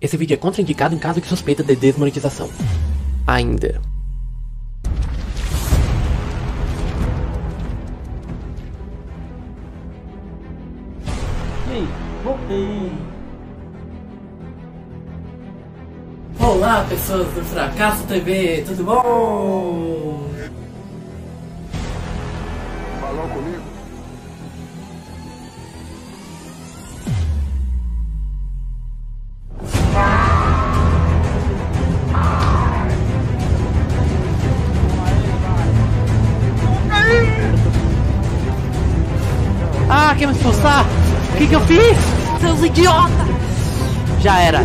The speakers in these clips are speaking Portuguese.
Esse vídeo é contraindicado em caso de suspeita de desmonetização. Ainda. E aí, voltei. Olá, pessoas do Fracasso TV, tudo bom? Falou comigo? Quer me expulsar? O que, que eu fiz? Seus idiotas! Já era.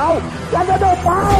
Cadê meu pau? Cadê meu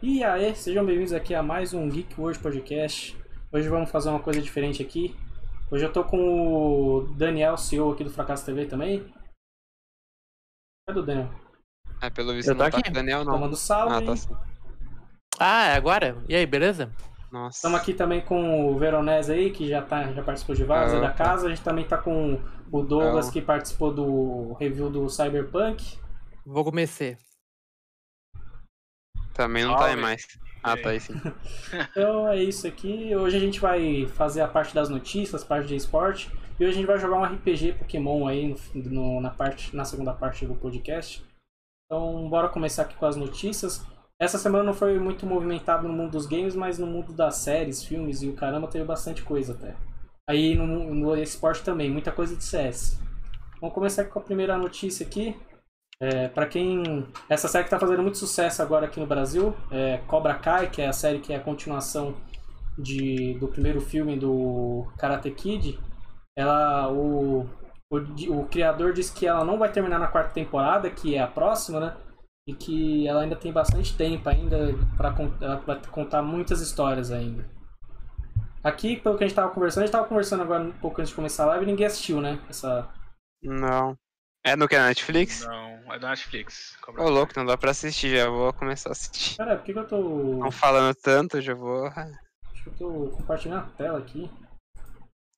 E aí, sejam bem-vindos aqui a mais um Geek World Podcast. Hoje vamos fazer uma coisa diferente aqui. Hoje eu tô com o Daniel, CEO aqui do Fracasso TV também. Cadê o Daniel? É, pelo visto Eu não tô tá aqui. Daniel, não. Tomando salve. Ah, tá sim. Ah, é agora? E aí, beleza? Nossa. Estamos aqui também com o Veronese aí, que já, tá, já participou de várias aí da Ah, casa. A gente também tá com o Douglas, Ah. que participou do review do Cyberpunk. Vou começar. Também não tá aí mais. Ah, tá aí sim. Então é isso aqui. Hoje a gente vai fazer a parte das notícias, parte de esporte. E hoje a gente vai jogar um RPG Pokémon aí no- no- na, parte, na segunda parte do podcast. Então bora começar aqui com as notícias. Essa semana não foi muito movimentado no mundo dos games, mas no mundo das séries, filmes e o caramba teve bastante coisa até. Aí no, no esporte também, muita coisa de CS. Vamos começar com a primeira notícia aqui. É, para quem. Essa série que tá fazendo muito sucesso agora aqui no Brasil é Cobra Kai, que é a série que é a continuação de, do primeiro filme do Karate Kid. ela o, o, o criador disse que ela não vai terminar na quarta temporada, que é a próxima, né? E que ela ainda tem bastante tempo ainda para contar muitas histórias ainda. Aqui, pelo que a gente tava conversando, a gente tava conversando agora um pouco antes de começar a live e ninguém assistiu, né? Essa. Não. É no que? Na Netflix? Não, é da Netflix. Cobra Ô, Kai. louco, não dá pra assistir, já vou começar a assistir. Cara, por que, que eu tô. Estão falando tanto, já vou. Acho que eu tô compartilhando a tela aqui.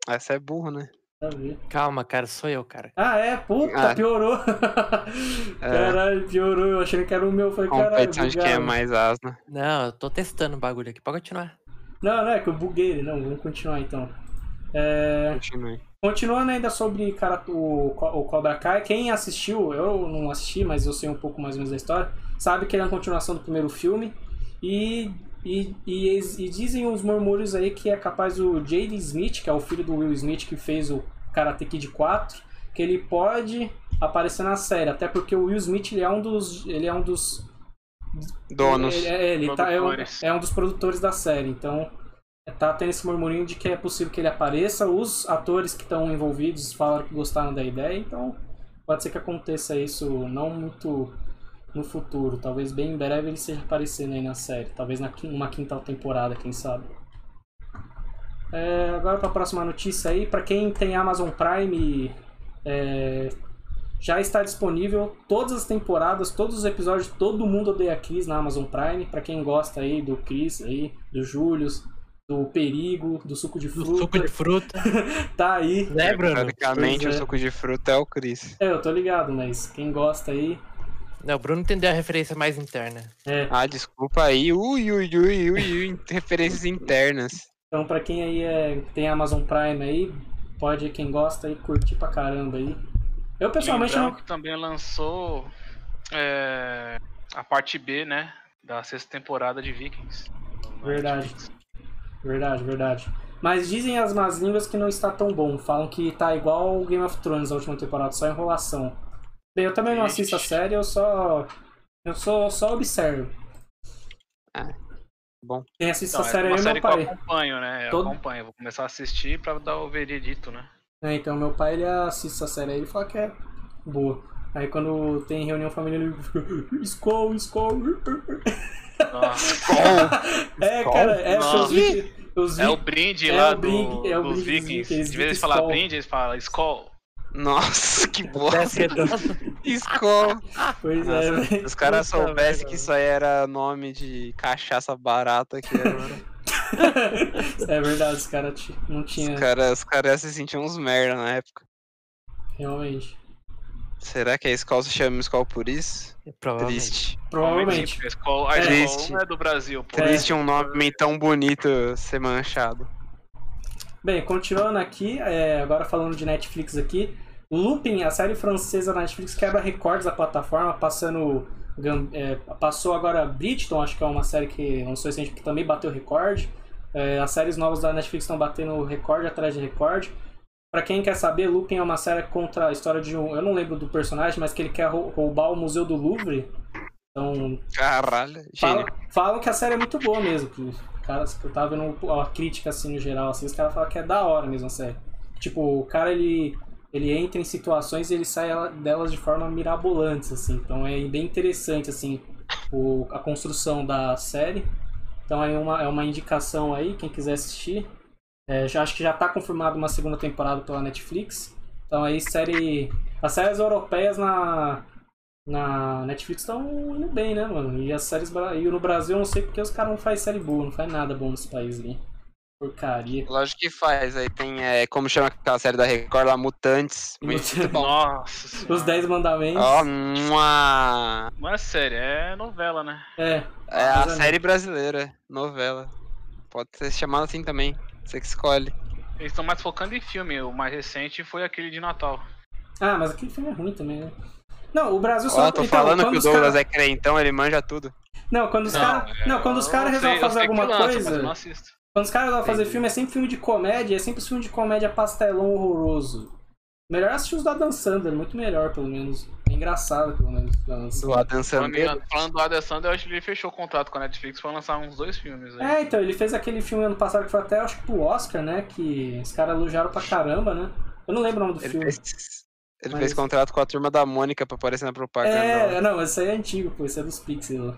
Essa é burro, né? Pra ver. Calma, cara, sou eu, cara. Ah, é? Puta, Ah. piorou. É. Caralho, piorou. Eu achei que era o meu. Eu Falei, caralho, Competição de quem é mais asno. Não, eu tô testando o bagulho aqui. Pode continuar. Não, não, é que eu buguei ele. Não, vamos continuar então. É, Continue. Continuando ainda sobre cara, o, o Cobra Kai, quem assistiu, eu não assisti, mas eu sei um pouco mais ou menos da história, sabe que ele é uma continuação do primeiro filme. E, e, e, e dizem os murmúrios aí que é capaz o Jaden Smith, que é o filho do Will Smith que fez o Karate Kid 4, que ele pode aparecer na série, até porque o Will Smith ele é um dos. Ele é um dos. Donos. Ele, é, ele tá, é, um, é um dos produtores da série, então tá tendo esse murmurinho de que é possível que ele apareça. Os atores que estão envolvidos falaram que gostaram da ideia, então pode ser que aconteça isso não muito no futuro. Talvez bem em breve ele seja aparecendo aí na série. Talvez na quin- uma quinta temporada, quem sabe. É, agora para a próxima notícia aí, para quem tem Amazon Prime, é, já está disponível todas as temporadas, todos os episódios Todo Mundo Odeia Chris na Amazon Prime. Para quem gosta aí do Chris, aí, do Július, do Perigo, do Suco de Do Fruta, suco de fruta. tá aí. né, Bruno? Praticamente Pois o é. suco de fruta é o Chris. É, eu tô ligado, mas quem gosta aí. Não, o Bruno entendeu a referência mais interna. É, Ah, desculpa aí. Ui, ui, ui, ui, ui. Referências internas. então pra quem aí é, tem Amazon Prime aí, pode quem gosta aí curtir pra caramba aí. Eu pessoalmente Lembrando não. que também lançou é, a parte B, né? Da sexta temporada de Vikings. Verdade. Netflix. Verdade, verdade. Mas dizem as más línguas que não está tão bom. Falam que tá igual o Game of Thrones a última temporada, só enrolação. Bem, eu também não assisto a série, eu só. Eu só, só observo. bom. Quem assiste Então, essa série é aí uma é série meu que eu pai. acompanho, né? Eu Todo- acompanho. Vou começar a assistir pra dar o veredito, né? É, então meu pai ele assiste essa série aí e fala que é boa. Aí quando tem reunião familiar ele fica. Skol, Skol. Nossa, É, cara, é os vi- os vi- é o brinde É lá o brinde- do, é o dos brinde dos Vikings. Vikings, De vez em falar brinde, eles falam Skol. Nossa, que bosta. Escola. Pois é, Nossa, velho. Se os caras soubessem que isso aí era nome de cachaça barata aqui agora. É verdade, os caras não tinha Os caras os caras se sentiam uns merda na época. realmente. Será que a escola se chama escola por isso? Provavelmente. Triste. Provavelmente. A Skol, a É. Triste. não é do Brasil, pô. Triste um nome tão bonito ser manchado. Bem, continuando aqui, é, agora falando de Netflix aqui, Lupin, a série francesa da Netflix, quebra recordes da plataforma, passando. É, passou agora Bridgeton, acho que é uma série que lançou recente que também bateu recorde. É, as séries novas da Netflix estão batendo recorde atrás de recorde. Pra quem quer saber, Lupin é uma série contra a história de um. Eu não lembro do personagem, mas que ele quer rou- roubar o Museu do Louvre. Então, Caralho, Falam, gênio. falam que a série é muito boa mesmo. Que, cara, eu tava vendo a crítica assim no geral, assim, os caras falam que é da hora mesmo a série. Tipo, o cara ele, ele entra em situações e ele sai ela- delas de forma mirabolante, assim. Então é bem interessante, assim, o, a construção da série. Então é uma, é uma indicação aí, quem quiser assistir. É, já, acho que já tá confirmado uma segunda temporada pela Netflix. Então aí série. As séries europeias na, na Netflix estão indo bem, né, mano? E as séries. E no Brasil eu não sei porque os caras não fazem série boa, não faz nada bom nesse país ali. Porcaria. Lógico que faz. Aí tem, é, como chama aquela série da Record lá, Mutantes. Muito bom. Nossa. Os 10 mandamentos. Ó, mua. Não é série, é novela, né? É. É a é série brasileira, novela. Pode ser chamada assim também. Você que escolhe. Eles estão mais focando em filme. O mais recente foi aquele de Natal. Ah, mas aquele filme é ruim também, né? Não, o Brasil só. Ó, tô então, falando que o os Douglas cara- é crentão, ele manja tudo. Não, quando os Não, caras. é, Não, quando os caras resolvem fazer alguma lança, coisa. não assisto. Quando os caras resolvem fazer filme, é sempre filme de comédia, é sempre filme de comédia pastelão horroroso. Melhor assistir os da Dan Sandler, muito melhor, pelo menos. Engraçado, pelo menos. Do. Adam Falando, Sandler. falando do Adam Sandler, eu acho que ele fechou o contrato com a Netflix pra lançar uns dois filmes aí. É, então, ele fez aquele filme ano passado que foi até, acho que pro Oscar, né? Que os caras elogiaram pra caramba, né? Eu não lembro o nome do Ele filme. fez, ele Mas- fez contrato com a turma da Mônica pra aparecer na propaganda. lá. É, não, esse aí é antigo, pô, esse é dos Pixels.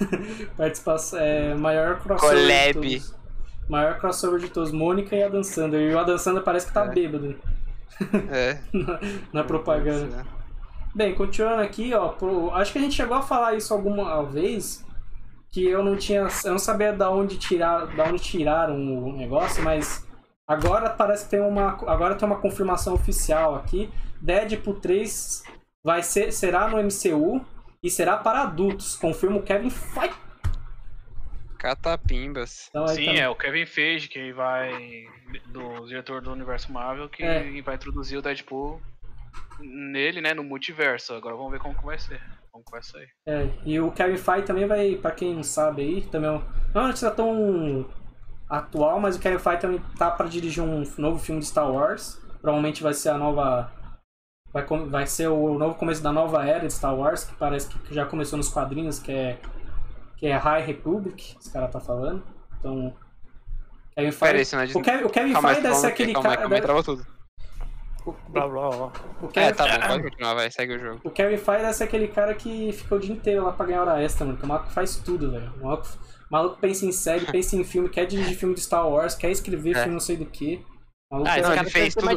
ó. Participação. É, maior crossover. Collab. De todos. Maior crossover de todos. Mônica e Adam Sandler. E o Adam Sandler parece que tá É. bêbado É. na, na propaganda. Bem, continuando aqui, ó, pro- acho que a gente chegou a falar isso alguma vez, que eu não tinha, eu não sabia da onde tirar, da onde tiraram o negócio, mas agora parece que tem uma, agora tem uma confirmação oficial aqui. Deadpool 3 vai ser, será no MCU e será para adultos, confirma o Kevin Feige. Catapimbas. Então, Sim, tá- é o Kevin Feige que vai. do diretor do universo Marvel, que É. vai introduzir o Deadpool nele, né? No multiverso. Agora vamos ver como que vai ser. Como que vai sair. É, e o Kevin Feige também vai, pra quem não sabe aí, também é um- não é notícia tão atual, mas o Kevin Feige também tá pra dirigir um novo filme de Star Wars. Provavelmente vai ser a nova. Vai, com- vai ser o novo começo da nova era de Star Wars, que parece que já começou nos quadrinhos, que é. Que é High Republic, esse cara tá falando. Então. Kevin Feige. aí, senão a gente... O Kevin, o Kevin Calma Feige deve ser calma aí, aquele calma cara. calma travou tudo. o- Blá, blá, blá. o Kevin- É, tá bom, pode continuar, vai, segue o jogo. O Kevin Feige deve ser aquele cara que fica o dia inteiro lá pra ganhar hora extra, mano. Que o maluco faz tudo, velho. O maluco, o maluco pensa em série, pensa em filme, quer dirigir filme de Star Wars, quer escrever É. filme não sei do que. Maluco Ah, é- esse cara fez tudo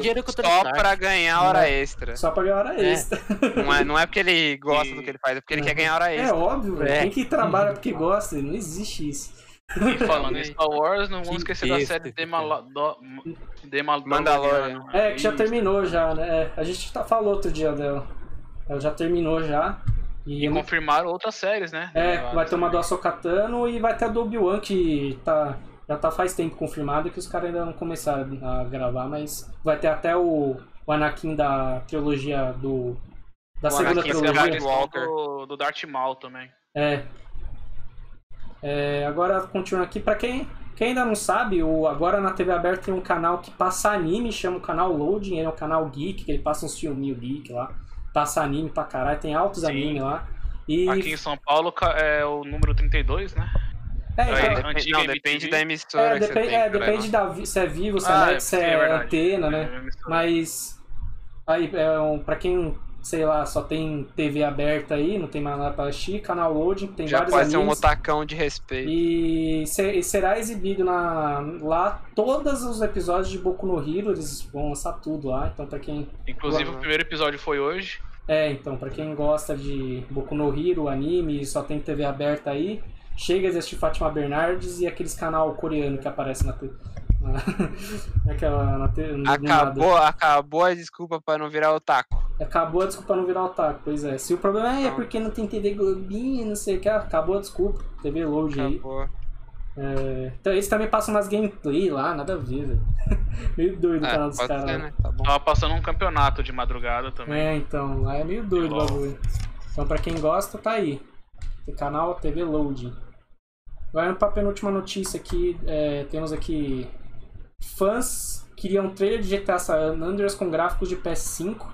só pra ganhar hora É. extra. só pra ganhar hora É. extra. Não é, não é porque ele gosta E- do que ele faz, é porque ele É. quer ganhar hora É extra. óbvio, velho. É. Quem que trabalha porque gosta? Não existe isso. E falando em Star Wars, não vamos Que esquecer da série cara. Demala- do- Demal- Mandalorian. É, que já terminou já, né? É, a gente tá, falou outro dia dela. Ela já terminou já. E, E confirmaram outras séries, né? É, vai ter uma do também. Ahsoka Tano e vai ter a do Obi-Wan que tá, já tá faz tempo confirmada que os caras ainda não começaram a gravar, mas vai ter até o, o Anakin da trilogia do. Da O segunda Anakin trilogia. Do, do Darth Maul também. É. É, agora continuando aqui, pra quem, quem ainda não sabe, o, agora na TV aberta tem um canal que passa anime, chama o canal Loading, ele é um canal geek, que ele passa uns filminhos geek lá. Passa anime pra caralho, tem altos Sim. anime lá. E, Aqui em São Paulo é o número 32, né? É, é, então, Depen- antiga não, depende da emissora É, que você depende, tem, é, depende não. da, se é vivo, se é, Ah, net, se sim, é, verdade. antena, né? É. Mas aí, é um, pra quem, sei lá, só tem TV aberta aí, não tem mais nada pra assistir, canal Loading, tem Já vários pode ser um animes. otacão de respeito. E se- e será exibido na, lá todos os episódios de Boku no Hero, eles vão lançar tudo lá, então pra quem Inclusive, o primeiro episódio foi hoje. é, então, para quem gosta de Boku no Hero, anime, e só tem TV aberta aí, chega a assistir Fátima Bernardes e aqueles canal coreano que aparece na na, naquela na te- nada. Acabou, acabou a desculpa pra não virar otaku. Acabou a desculpa não virar otaku, pois é. Se o problema é Não. porque não tem TV Globinho, não sei o que, acabou a desculpa. TV Load aí. Acabou. É, Então eles também passam umas gameplay lá, nada a ver, velho. Meio doido o É, canal dos caras. lá. né? Tá bom. Tava passando um campeonato de madrugada também. É, então, lá é meio doido o bagulho. Então, pra quem gosta, tá aí. O canal TV Loading. Agora, pra penúltima notícia aqui, é, temos aqui. Fãs queriam um trailer de GTA San Andreas com gráficos de PS5.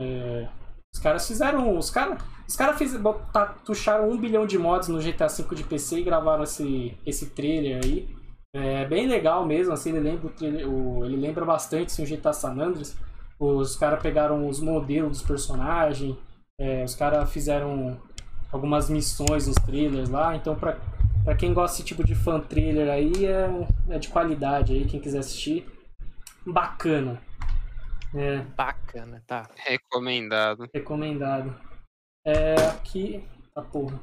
É, os caras fizeram. Os caras os cara fiz, botar, tucharam um bilhão de mods no GTA V de PC e gravaram esse, esse trailer aí. É bem legal mesmo, assim, ele lembra, o trailer- o- ele lembra bastante assim, o GTA San Andreas. Os caras pegaram os modelos dos personagens, é, os caras fizeram algumas missões nos trailers lá, então pra, pra quem gosta desse tipo de fan trailer aí é, é de qualidade aí, quem quiser assistir. Bacana. É, Bacana, tá. Recomendado. recomendado. É, aqui. Tá porra.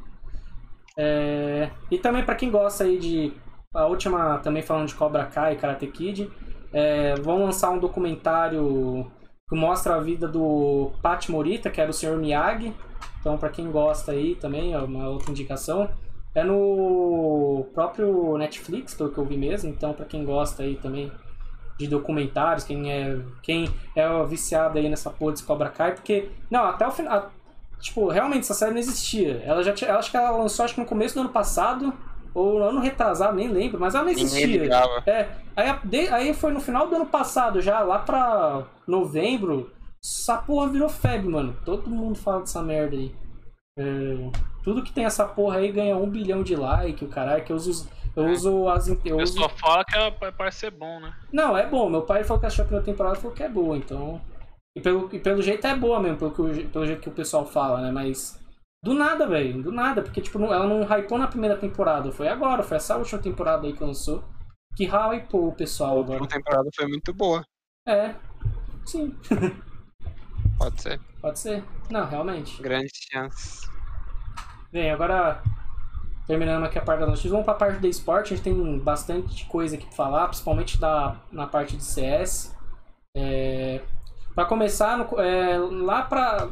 É, e também pra quem gosta aí de. A última, também falando de Cobra Kai e Karate Kid, é, vão lançar um documentário que mostra a vida do Pat Morita, que era o Sr. Miyagi. Então, pra quem gosta aí também, é uma outra indicação. É no próprio Netflix, pelo que eu vi mesmo. Então, pra quem gosta aí também de documentários, quem é, quem é viciado aí nessa porra de Cobra Kai, porque, não, até o final, tipo, realmente essa série não existia. Ela já tinha, acho que ela lançou acho que no começo do ano passado, ou no ano retrasado, nem lembro, mas ela não existia. É, aí, aí foi no final do ano passado, já lá pra novembro, essa porra virou febre, mano. Todo mundo fala dessa merda aí. É, tudo que tem essa porra aí ganha um bilhão de like, o caralho, que eu uso, eu É. uso as. Eu O uso... pessoal fala que ela parece ser bom, né? Não, é bom. Meu pai falou que achou a primeira temporada falou que é boa, então. E pelo, e pelo jeito é boa mesmo, pelo, que, o- pelo jeito que o pessoal fala, né? Mas. Do nada, velho. Do nada. Porque, tipo, não- ela não hypou na primeira temporada. Foi agora, foi essa última temporada aí que lançou. Que hypou o pessoal A agora. última temporada foi muito boa. É. Sim, Pode ser. Pode ser. Não, realmente. Grande chance. Bem, agora. Terminando aqui a parte da notícia, vamos pra parte do esporte. A gente tem bastante coisa aqui pra falar, principalmente da, na parte de CS. É, para começar, no- é, lá para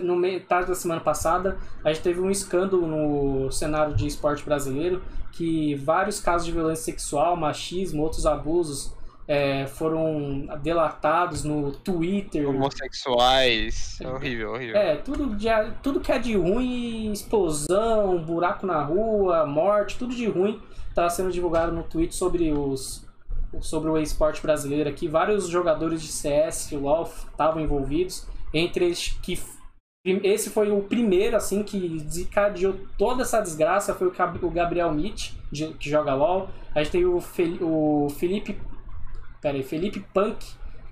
no metade da semana passada, a gente teve um escândalo no cenário de esporte brasileiro que vários casos de violência sexual, machismo, outros abusos é, foram delatados no Twitter. Homossexuais. É horrível, horrível. É, tudo, de, tudo que é de ruim, explosão, buraco na rua, morte, tudo de ruim está sendo divulgado no tweet sobre os sobre o esporte brasileiro aqui. Vários jogadores de CS e LoL estavam envolvidos, entre eles que esse foi o primeiro assim que desencadeou toda essa desgraça foi o Gab- o Gabriel Mitch, que joga LoL. A gente tem o Felipe Pera aí, Felipe Punk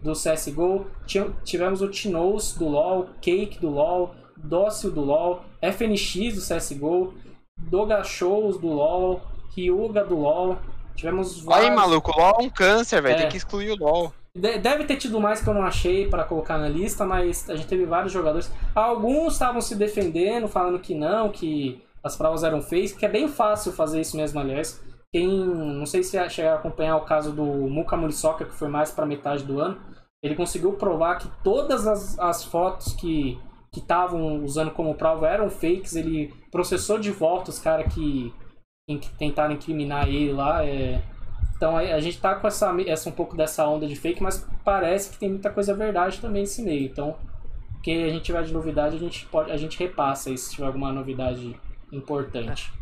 do CSGO, Ti- tivemos o Tinoz do LoL, Cake do LoL, Dócil do LoL, FNX do CSGO, Doga Shows do LoL, Ryuga do LoL. Tivemos Aí, vários. maluco, o LOL é um câncer, velho. É. Tem que excluir o LOL. De- Deve ter tido mais que eu não achei para colocar na lista, mas a gente teve vários jogadores. Alguns estavam se defendendo, falando que não, que as provas eram feias, que é bem fácil fazer isso mesmo, aliás. Quem, não sei se chegaram a acompanhar o caso do Muka Muriçoca, que foi mais para metade do ano, ele conseguiu provar que todas as, as fotos que que estavam usando como prova eram fakes, ele processou de volta os caras que, que tentaram incriminar ele lá. É, então a, gente tá com essa, essa um pouco dessa onda de fake, mas parece que tem muita coisa verdade também nesse meio. Então, que a gente tiver de novidade, a gente pode, a gente repassa aí se tiver alguma novidade importante.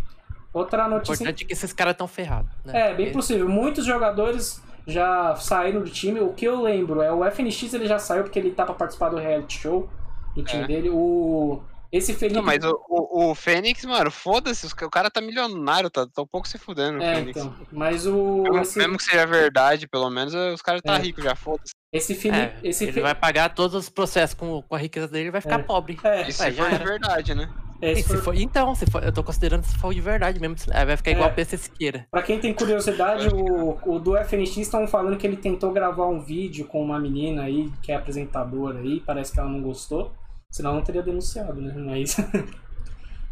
Outra O notícia. importante é que esses caras estão ferrados. Né? É, bem possível. Muitos jogadores já saíram do time. O que eu lembro é o FNX ele já saiu porque ele tá pra participar do reality show do time É. dele. O esse Felipe Não, mas o, o, o Fênix, mano, foda-se. O cara tá milionário, tá, tá um pouco se fudendo. o é, Fênix. então. Mas o Mesmo, esse, mesmo que seja verdade, pelo menos, os caras tá É. rico já, foda-se. esse Felipe, É, esse ele Fe- vai pagar todos os processos com, com a riqueza dele e vai ficar É. pobre. é, Isso Ué, se já era. verdade, né? É, se foi- for- então, se for, eu tô considerando se for de verdade mesmo. Aí vai ficar igual É. o PC Siqueira. Pra quem tem curiosidade, o, o do FNX estavam falando que ele tentou gravar um vídeo com uma menina aí, que é apresentadora aí, parece que ela não gostou. Senão não teria denunciado, né? Mas.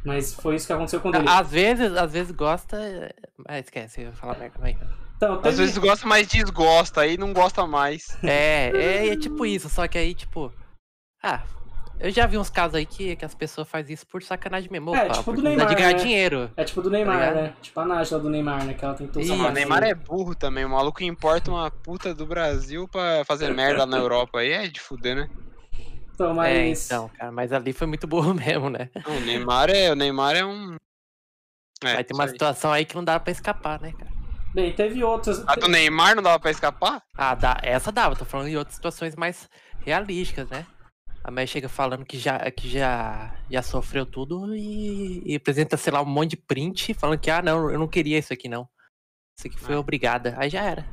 Mas foi isso que aconteceu com ele. Às vezes, às vezes gosta. é- Ah, esquece, eu ia falar merda. vai. Então, Às teve... vezes gosta, mas desgosta, aí não gosta mais. É, é, é tipo isso, só que aí, tipo. Ah, eu já vi uns casos aí que, que as pessoas fazem isso por sacanagem mesmo. É, opa, tipo do Neymar, de ganhar né? dinheiro. É tipo do Neymar, Tá né? Tipo a Nájila do Neymar, né? Que ela tentou salvar o. Neymar é burro também. O maluco importa uma puta do Brasil pra fazer merda na Europa. Aí é de fuder, né? Então, É, mas. então, cara, mas ali foi muito burro mesmo, né? O Neymar é, o Neymar é um. É, Vai ter uma aí. situação aí que não dá pra escapar, né, cara? Bem, teve outras. A do Neymar não dava pra escapar? Ah, dá, essa dava, tô falando em outras situações mais realísticas, né? A mulher chega falando que já, que já, já sofreu tudo e, e apresenta, sei lá, um monte de print falando que, ah, não, eu não queria isso aqui, não. Isso aqui foi Ah. obrigada. Aí já era.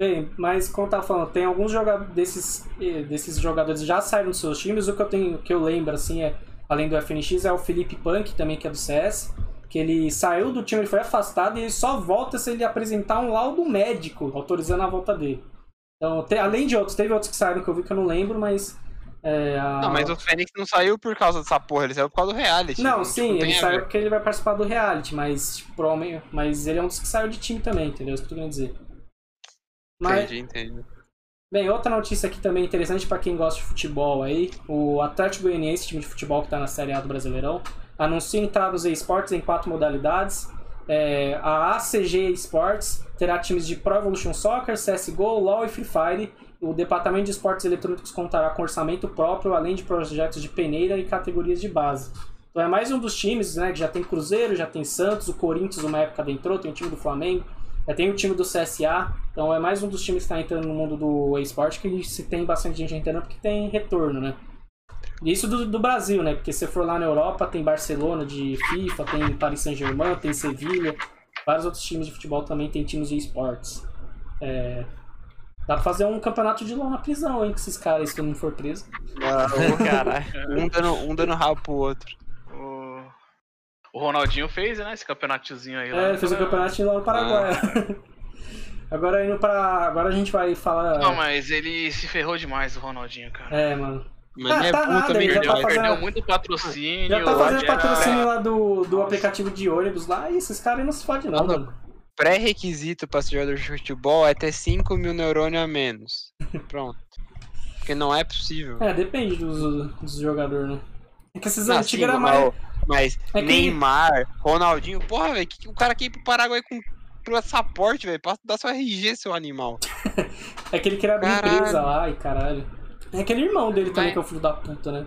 Bem, mas como eu tava falando, tem alguns jogadores desses, eh, desses jogadores já saíram dos seus times. O que eu tenho, que eu lembro, assim, é, além do FNX, é o Felipe Punk, também, que é do CS. Que ele saiu do time, ele foi afastado e ele só volta se ele apresentar um laudo médico autorizando a volta dele. Então, te- além de outros, teve outros que saíram que eu vi que eu não lembro, mas. É, a- Não, mas o Fênix não saiu por causa dessa porra, ele saiu por causa do reality. Não, Tipo, sim, ele saiu porque ele vai participar do reality, mas, tipo, provavelmente- mas ele é um dos que saiu de time também, entendeu? É isso que eu tô querendo dizer. Mas, Entendi, entendi. Bem, outra notícia aqui também interessante para quem gosta de futebol aí, o Atlético Goianiense, time de futebol que está na Série A do Brasileirão, anuncia entrada dos esportes em quatro modalidades. É, a ACG Esports terá times de Pro Evolution Soccer, CSGO, LoL e Free Fire. O Departamento de Esportes Eletrônicos contará com orçamento próprio, além de projetos de peneira e categorias de base. Então é mais um dos times, né, que já tem Cruzeiro, já tem Santos, o Corinthians uma época adentrou, tem o time do Flamengo, já tem o time do CSA, então é mais um dos times que está entrando no mundo do esporte que se tem bastante gente entrando porque tem retorno, né? Isso do, do Brasil, né? Porque se for lá na Europa, tem Barcelona de FIFA, tem Paris Saint-Germain, tem Sevilha. Vários outros times de futebol também tem times de esportes. É, Dá pra fazer um campeonato de LOL na prisão, hein? Com esses caras se todo mundo for preso. Caralho. Um dando, um dando rabo pro outro. O, o Ronaldinho fez, né? Esse campeonatozinho aí. lá. É, ele fez o campeonato lá no Paraguai. Agora indo pra. Agora a gente vai falar. Não, mas ele se ferrou demais, o Ronaldinho, cara. É, mano. Mas Ah, ele é tá puta nada, ele já tá fazendo- Perdeu muito patrocínio. Já tá fazendo patrocínio lá do, do aplicativo de ônibus lá e esses caras não se fodem, não, Não, não. mano. Pré-requisito pra ser jogador de futebol é ter 5 mil neurônios a menos. Pronto. Porque não é possível. É, depende dos, dos jogadores, né? É que esses antigos eram mais. Mas É que- Neymar, Ronaldinho, porra, velho, que, que o cara quer ir pro Paraguai com passaporte, velho. Passa dá seu RG, seu animal. É que ele queria abrir Caralho. empresa lá e caralho. É aquele irmão dele também Mas- que é o filho da puta, né?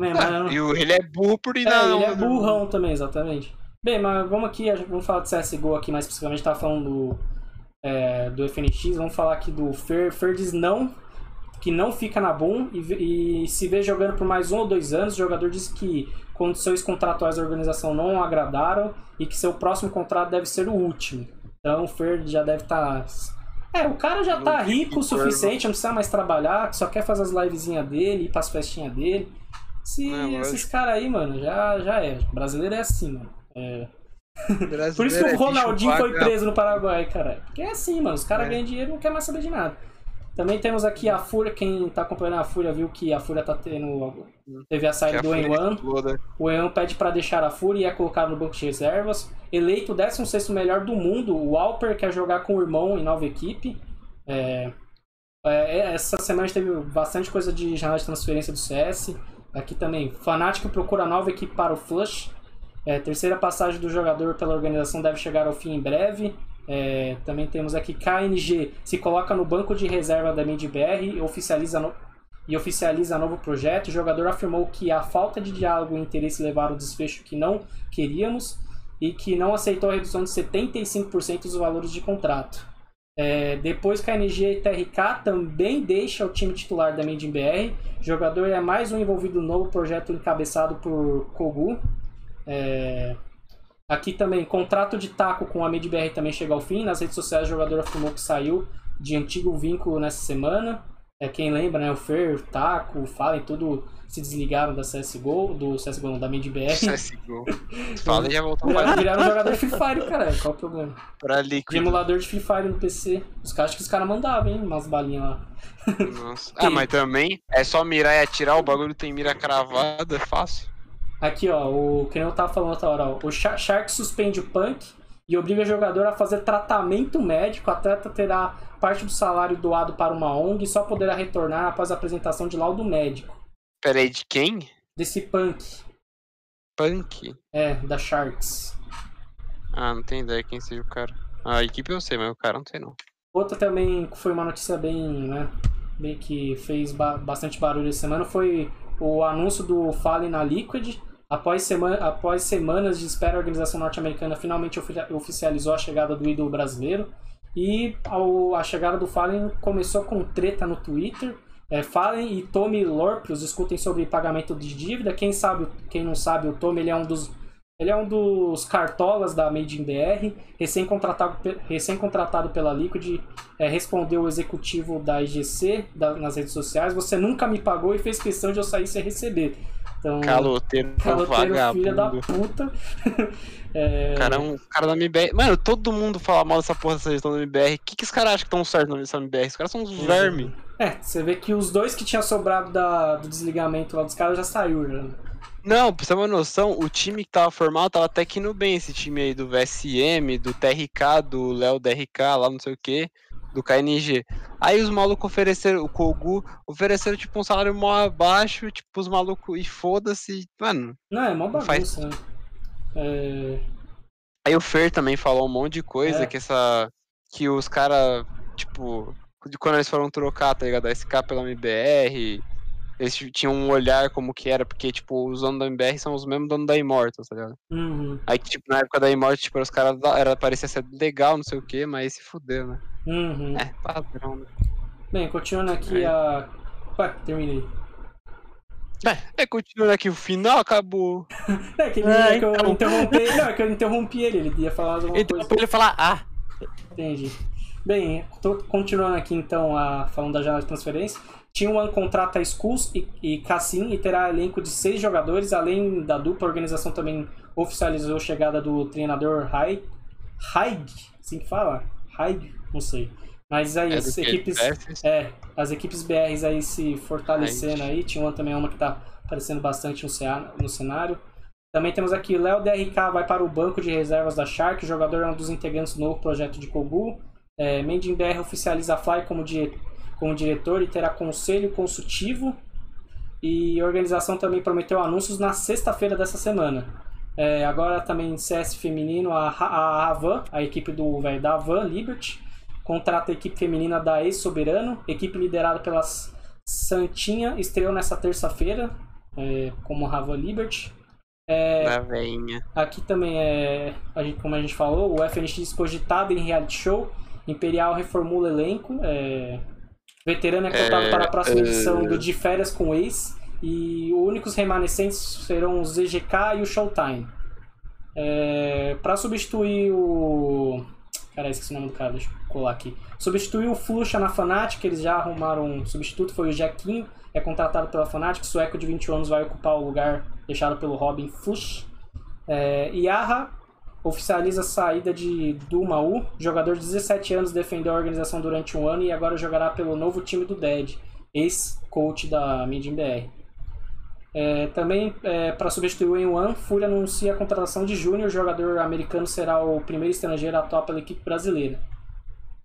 Ah, mas- e o- ele é burro por ir É, na ele é burrão também, exatamente. Bem, mas vamos aqui, vamos falar de CSGO aqui mais especificamente, tá falando do, é, do FNX, vamos falar aqui do Fer, Fer diz não, que não fica na Boom e, e se vê jogando por mais um ou dois anos. O jogador disse que condições contratuais da organização não agradaram e que seu próximo contrato deve ser o último. Então o Fer já deve estar. É, o cara já tá rico o suficiente, não precisa mais trabalhar, só quer fazer as livezinhas dele, ir pras festinhas dele. Se lógico. esses caras aí, mano, já, já é. O brasileiro é assim, mano. É. Por isso que é o bicho Ronaldinho foi vagabundo. preso no Paraguai, cara. Porque é assim, mano. Os caras É. ganham dinheiro e não quer mais saber de nada. Também temos aqui a Fúria. Quem tá acompanhando a Fúria viu que a Fúria tá tendo. Teve a saída do Enwan. exploda. O Ean pede pra deixar a Fúria e é colocado no banco de reservas. Eleito o 16 melhor do mundo, o Alper quer jogar com o irmão em nova equipe. É, é, essa semana a gente teve bastante coisa de janela de transferência do CS. Aqui também, Fnatic procura nova equipe para o Flush. É, terceira passagem do jogador pela organização deve chegar ao fim em breve. É, também temos aqui KNG se coloca no banco de reserva da MidBR e oficializa, no- e oficializa novo projeto. O jogador afirmou que a falta de diálogo e interesse levaram ao desfecho que não queríamos e que não aceitou a redução de 75% dos valores de contrato. É, depois KNG e TRK também deixa o time titular da Made in BR. O jogador é mais um envolvido no novo projeto encabeçado por Kogu. É, Aqui também, contrato de taco com a MidBR também chega ao fim. Nas redes sociais, o jogador afirmou que saiu de antigo vínculo nessa semana. É, quem lembra, né? O Fer, o Taco, o Fallen, tudo se desligaram da CSGO, do CSGO não, da MidBR. CSGO. Fala e já voltou Viraram, viraram jogador de Free Fire, cara. Qual o problema? pra De líquido. emulador de Free Fire no PC. Os caras que os caras mandavam, hein? Umas balinhas lá. Nossa. Ah, mas também é só mirar e atirar, o bagulho tem mira cravada, é fácil. Aqui, ó, o que eu tava falando outra hora, ó. O Sha- Shark suspende o Punk e obriga o jogador a fazer tratamento médico. O atleta terá parte do salário doado para uma ONG e só poderá retornar após a apresentação de laudo médico. Pera aí, de quem? Desse Punk, Punk. é, da Sharks. Ah, não tenho ideia quem seja o cara. A equipe eu sei, mas o cara não sei não. Outra também que foi uma notícia bem, né, bem que fez ba- bastante barulho essa semana foi o anúncio do Fallen na Liquid. Após, sema após semanas de espera, a organização norte-americana finalmente ofi- oficializou a chegada do ídolo brasileiro. E ao- a chegada do Fallen começou com treta no Twitter. É, Fallen e Tommy Lorprius discutem sobre pagamento de dívida. Quem sabe, quem não sabe, o Tommy ele é um dos ele é um dos cartolas da Made in BR, recém-contratado, pe- recém-contratado pela Liquid, é, respondeu o executivo da IGC da- nas redes sociais, você nunca me pagou e fez questão de eu sair sem receber. Então, Caloteiro, caloteiro, filha da vagabundo. puta. É, O cara é um cara da MBR. Mano, todo mundo fala mal dessa porra dessa gestão da MBR. O que, que os caras acham que estão certo nessa MBR? Os caras são uns vermes. É, você vê que os dois que tinham sobrado da, do desligamento lá dos caras já saiu já. Não, pra você ter uma noção, o time que tava formado tava até que indo bem, esse time aí do VSM, do TRK, do Léo DRK, lá não sei o que, do KNG. Aí os malucos ofereceram, o Kogu, ofereceram tipo um salário mó abaixo, tipo os malucos, e foda-se, mano. Não, é mó Não faz- bagunça, né? É, Aí o Fer também falou um monte de coisa, É. que essa. Que os caras, tipo, de quando eles foram trocar, tá ligado? A SK pela MBR, eles tinham um olhar como que era, porque, tipo, os donos da MBR são os mesmos donos da Immortal, tá ligado? uhum, Aí, tipo, na época da Immortal, tipo, os caras era, parecia ser legal, não sei o que, mas se fudeu, né? Uhum. É, padrão, né? Bem, continuando aqui É. a. Ué, terminei. É, continuando aqui, o final acabou. É que, ele, Ah, é que eu então. interrompi, não, é que eu interrompi ele, ele ia falar alguma Então, coisa. ele falar, ah, Entendi. Bem, tô continuando aqui então a, falando da janela de transferência. T1 contrata Skulls e, e Cassim e terá elenco de seis jogadores, além da dupla. A organização também oficializou a chegada do treinador Haig. Haig, assim que fala? Haig, não sei. Mas aí, É as equipes. É, as equipes BRs aí se fortalecendo aí. T1 também é uma que tá aparecendo bastante no, cenário. Também temos aqui Léo DRK vai para o banco de reservas da Shark. O jogador é um dos integrantes do novo projeto de Kogu. É, in BR oficializa a Fly como, di- como diretor e terá conselho consultivo. E a organização também prometeu anúncios na sexta-feira dessa semana. É, agora também CS feminino, a, Ra- a Havan, a equipe do velho da Havan, Liberty, contrata a equipe feminina da Ex-Soberano, equipe liderada pela Santinha, estreou nessa terça-feira é, como Havan Liberty. É. Aqui também é, a gente, como a gente falou, o FNX cogitado em reality show. Imperial reformula elenco. É, veterano é cotado É, para a próxima é. edição do De Férias com Ex. E os únicos remanescentes serão o ZGK e o Showtime. É, para substituir o. Cara, esqueci o nome do cara, deixa eu colar aqui. Substituir o Fluxa na Fnatic, eles já arrumaram um substituto, foi o Jequinho, é contratado pela Fnatic, sueco de 21 anos vai ocupar o lugar deixado pelo Robin Flush. É, Yaha oficializa a saída de Dumaú, jogador de 17 anos, defendeu a organização durante um ano e agora jogará pelo novo time do Dead, ex-coach da Midin BR. É, também, para substituir o Yuan, Fúria anuncia a contratação de Júnior. O jogador americano será o primeiro estrangeiro a atuar pela equipe brasileira.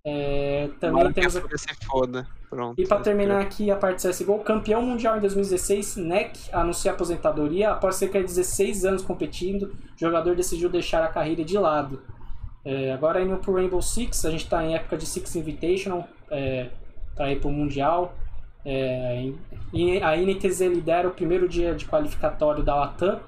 É, também que a temos. Fúria se foda. Pronto. E para terminar aqui a parte CSGO, campeão mundial em 2016, NEC anuncia aposentadoria. Após cerca de 16 anos competindo, o jogador decidiu deixar a carreira de lado. É, agora indo pro Rainbow Six, a gente está em época de Six Invitational é, para ir pro Mundial. É, e a NTZ lidera o primeiro dia de qualificatório da Latam.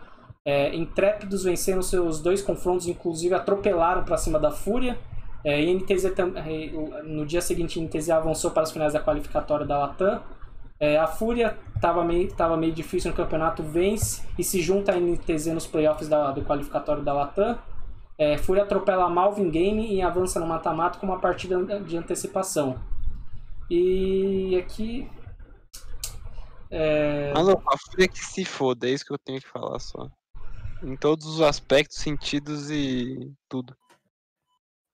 É, Intrépidos venceram seus dois confrontos, inclusive atropelaram para cima da Fúria. É, NTZ é, no dia seguinte, a NTZ avançou para as finais da qualificatória da Latam. É, a Fúria estava meio, tava meio difícil no campeonato, vence e se junta à NTZ nos playoffs da, do qualificatório da Latam. É, Fúria atropela a Malvin Game e avança no mata-mata com uma partida de antecipação. E aqui. É, Maluco, a Fúria que se foda, é isso que eu tenho que falar só. Em todos os aspectos, sentidos e tudo.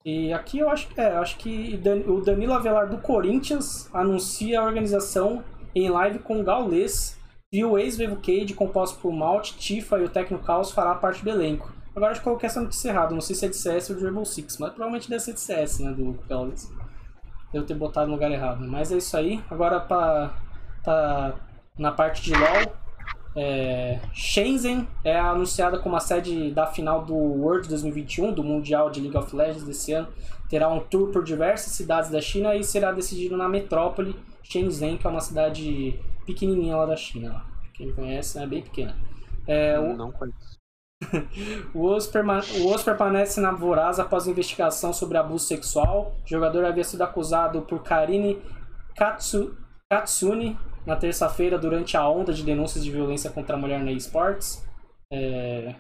E aqui eu acho, é, acho que o Danilo Avelar do Corinthians anuncia a organização em live com o Gaules e o ex-Vevo Cade, composto por Malt, Tifa e o Tecno Chaos, fará parte do elenco. Agora acho que eu coloquei essa notícia errada, não sei se é de CS ou de Rainbow Six, mas provavelmente deve ser de CS, né, do Gaules. Devo ter botado no lugar errado, mas é isso aí. Agora pra, tá na parte de LoL, é, Shenzhen é anunciada como a sede da final do World 2021, do Mundial de League of Legends desse ano. Terá um tour por diversas cidades da China e será decidido na metrópole Shenzhen, que é uma cidade pequenininha lá da China. Quem conhece, é bem pequena. É, o, Não conheço. o Oz, perma- o Oz permanece na Voraz após investigação sobre abuso sexual. O jogador havia sido acusado por Karine Katsu- Katsune na terça-feira durante a onda de denúncias de violência contra a mulher na esportes. É...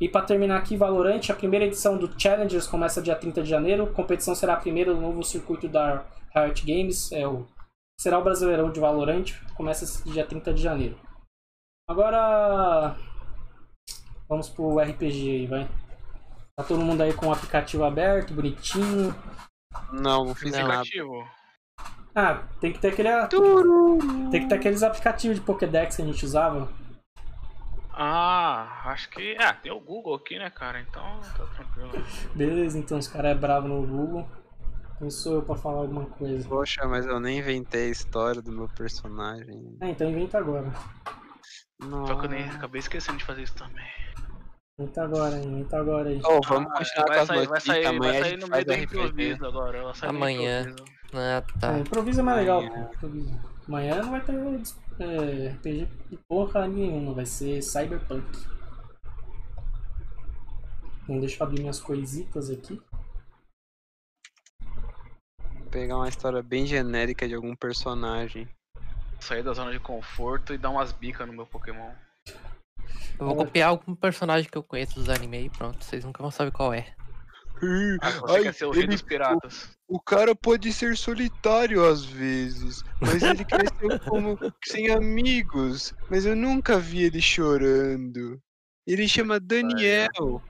E para terminar aqui, Valorant, a primeira edição do Challengers começa dia 30 de janeiro. A competição será a primeira do novo circuito da Riot Games. É o... Será o Brasileirão de Valorant, começa esse dia 30 de janeiro. Agora Vamos pro RPG aí, vai. Tá todo mundo aí com o aplicativo aberto, bonitinho. Não, não fiz Não. nada. Aplicativo. Ah, tem que ter aquele. Tem que ter aqueles aplicativos de Pokédex que a gente usava. Ah, acho que. Ah, tem o Google aqui, né, cara? Então tá tranquilo. Beleza, então os caras é bravo no Google. Quem sou eu pra falar alguma coisa? Poxa, mas eu nem inventei a história do meu personagem. Ah, então inventa agora. Só que eu nem acabei esquecendo de fazer isso também. Inventa agora inventa agora aí. Ô, vamos Ah, continuar com vai as sair, vai notícias. sair, Amanhã vai sair no meio do improviso agora. Vai sair Amanhã. Improviso. Ah, É, tá. improviso é mais legal. Amanhã. não vai ter é, RPG de porra nenhuma, vai ser Cyberpunk. Então deixa eu abrir minhas coisitas aqui. Vou pegar uma história bem genérica de algum personagem. Sair da zona de conforto e dar umas bicas no meu Pokémon. Eu vou copiar algum personagem que eu conheço dos anime e pronto, vocês nunca vão saber qual é. Ah, Ai, quer ser o rei ele- dos piratas. O cara pode ser solitário às vezes, mas ele cresceu como sem amigos. Mas eu nunca vi ele chorando. Ele chama Daniel.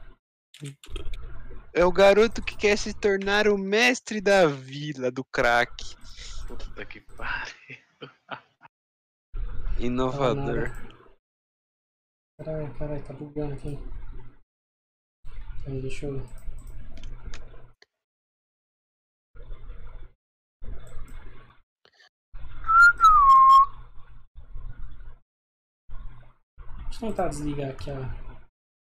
É o garoto que quer se tornar o mestre da vila do crack. Puta que pariu. Inovador. Caralho, caralho, tá bugando aqui. Aí, deixa eu Deixa eu tentar desligar aqui a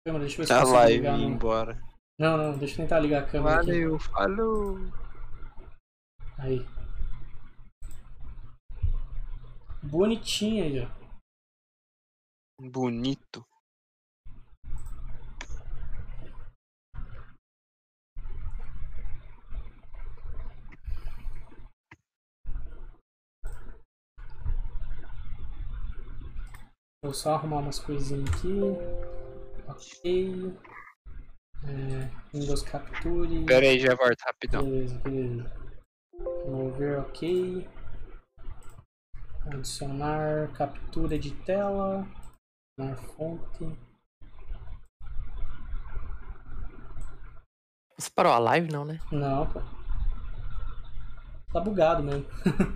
câmera, deixa eu ver se eu A consigo live ligar no... embora. Não, não, deixa eu tentar ligar a câmera aqui. Valeu, falou. Aí. Bonitinho aí, ó. Bonito. Vou só arrumar umas coisinhas aqui. Ok. É, Windows Capture. Pera aí, já volto rapidão. Beleza, beleza. Mover, ok. Adicionar captura de tela. Adicionar fonte. Você parou a live não, né? Não, pô. Tá bugado mesmo.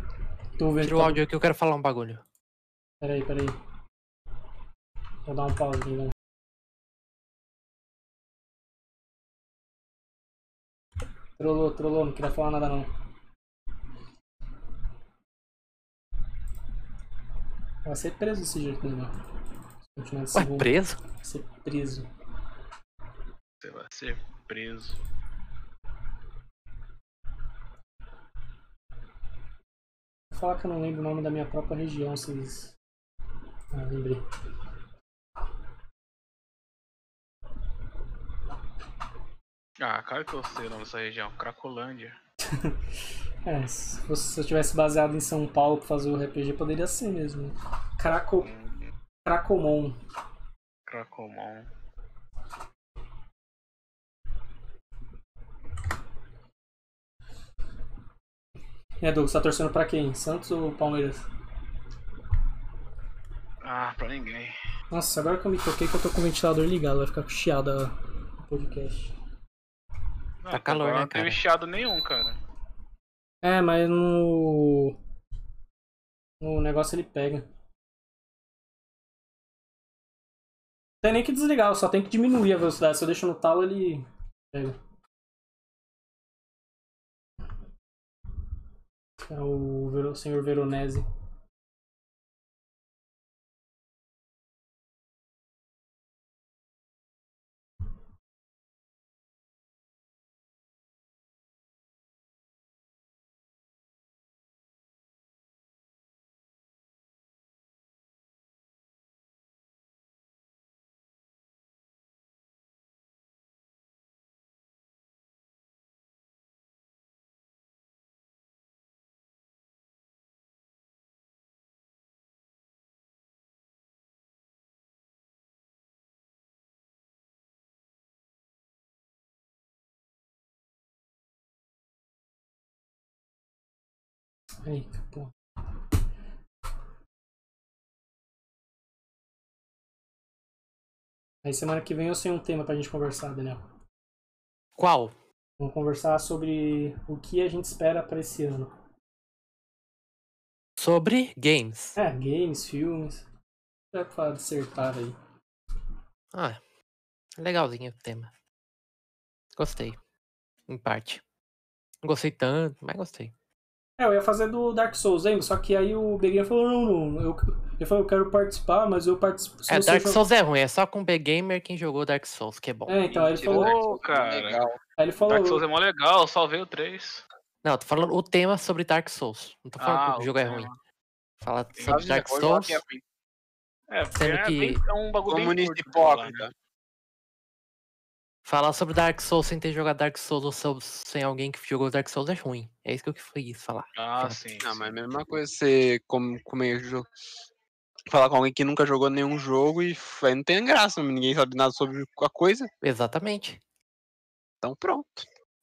Tô vendo. Tira o tá áudio aqui, eu quero falar um bagulho. Peraí, peraí. Vou dar um pause aqui, então. Trollou, trollou, não queria falar nada não. Vai ser preso desse jeito, né, mano? Se Continuar de Ué, preso? vai ser preso. Você vai ser preso. Vou falar que eu não lembro o nome da minha própria região, vocês. Ah, lembrei. Ah, claro que eu sei o nome dessa região. Cracolândia. É, se, fosse- se eu tivesse baseado em São Paulo pra fazer o RPG, poderia ser mesmo. Craco... Cracomon. Cracomon. E aí, Douglas, tá torcendo pra quem? Santos ou Palmeiras? Ah, pra ninguém. Nossa, agora que eu me toquei que eu tô com o ventilador ligado, vai ficar chiado a- o podcast. Não, Tá calor, né, Não teve cara? chiado nenhum, cara. É, mas no. No negócio ele pega. Não tem nem que desligar, só tem que diminuir a velocidade. Se eu deixo no talo, ele pega. É o senhor Veronese. Eita, pô. Aí semana que vem eu sei um tema pra gente conversar, Daniel. Qual? Vamos conversar sobre o que a gente espera pra esse ano. Sobre games. É, games, filmes. É pra dissertar aí. Ah, legalzinho o tema. Gostei. Em parte. Não gostei tanto, mas gostei. É, eu ia fazer do Dark Souls, lembra? Só que aí o Beguinha falou, não, não, eu, ele falou, eu quero participar, mas eu participo. É, Dark jogar- Souls é ruim, é só com B-Gamer quem jogou Dark Souls, que é bom. É, então, aí ele falou, Dark Souls é cara. legal. aí ele falou, Dark Souls é mó legal, eu salvei o 3. Não, tô falando o tema sobre Dark Souls. Não tô falando Ah, que o jogo é ruim. Fala sobre Dark Souls. é. É, porque Sendo é, que- bem- é um bagulho bem Comunista hipócrita. Falar sobre Dark Souls sem ter jogado Dark Souls ou so- sem alguém que jogou Dark Souls é ruim. É isso que eu quis falar. Ah, sim. Não, mas é a mesma coisa você com, comer jogo. Falar com alguém que nunca jogou nenhum jogo e aí não tem graça, ninguém sabe nada sobre a coisa. Exatamente. Então pronto.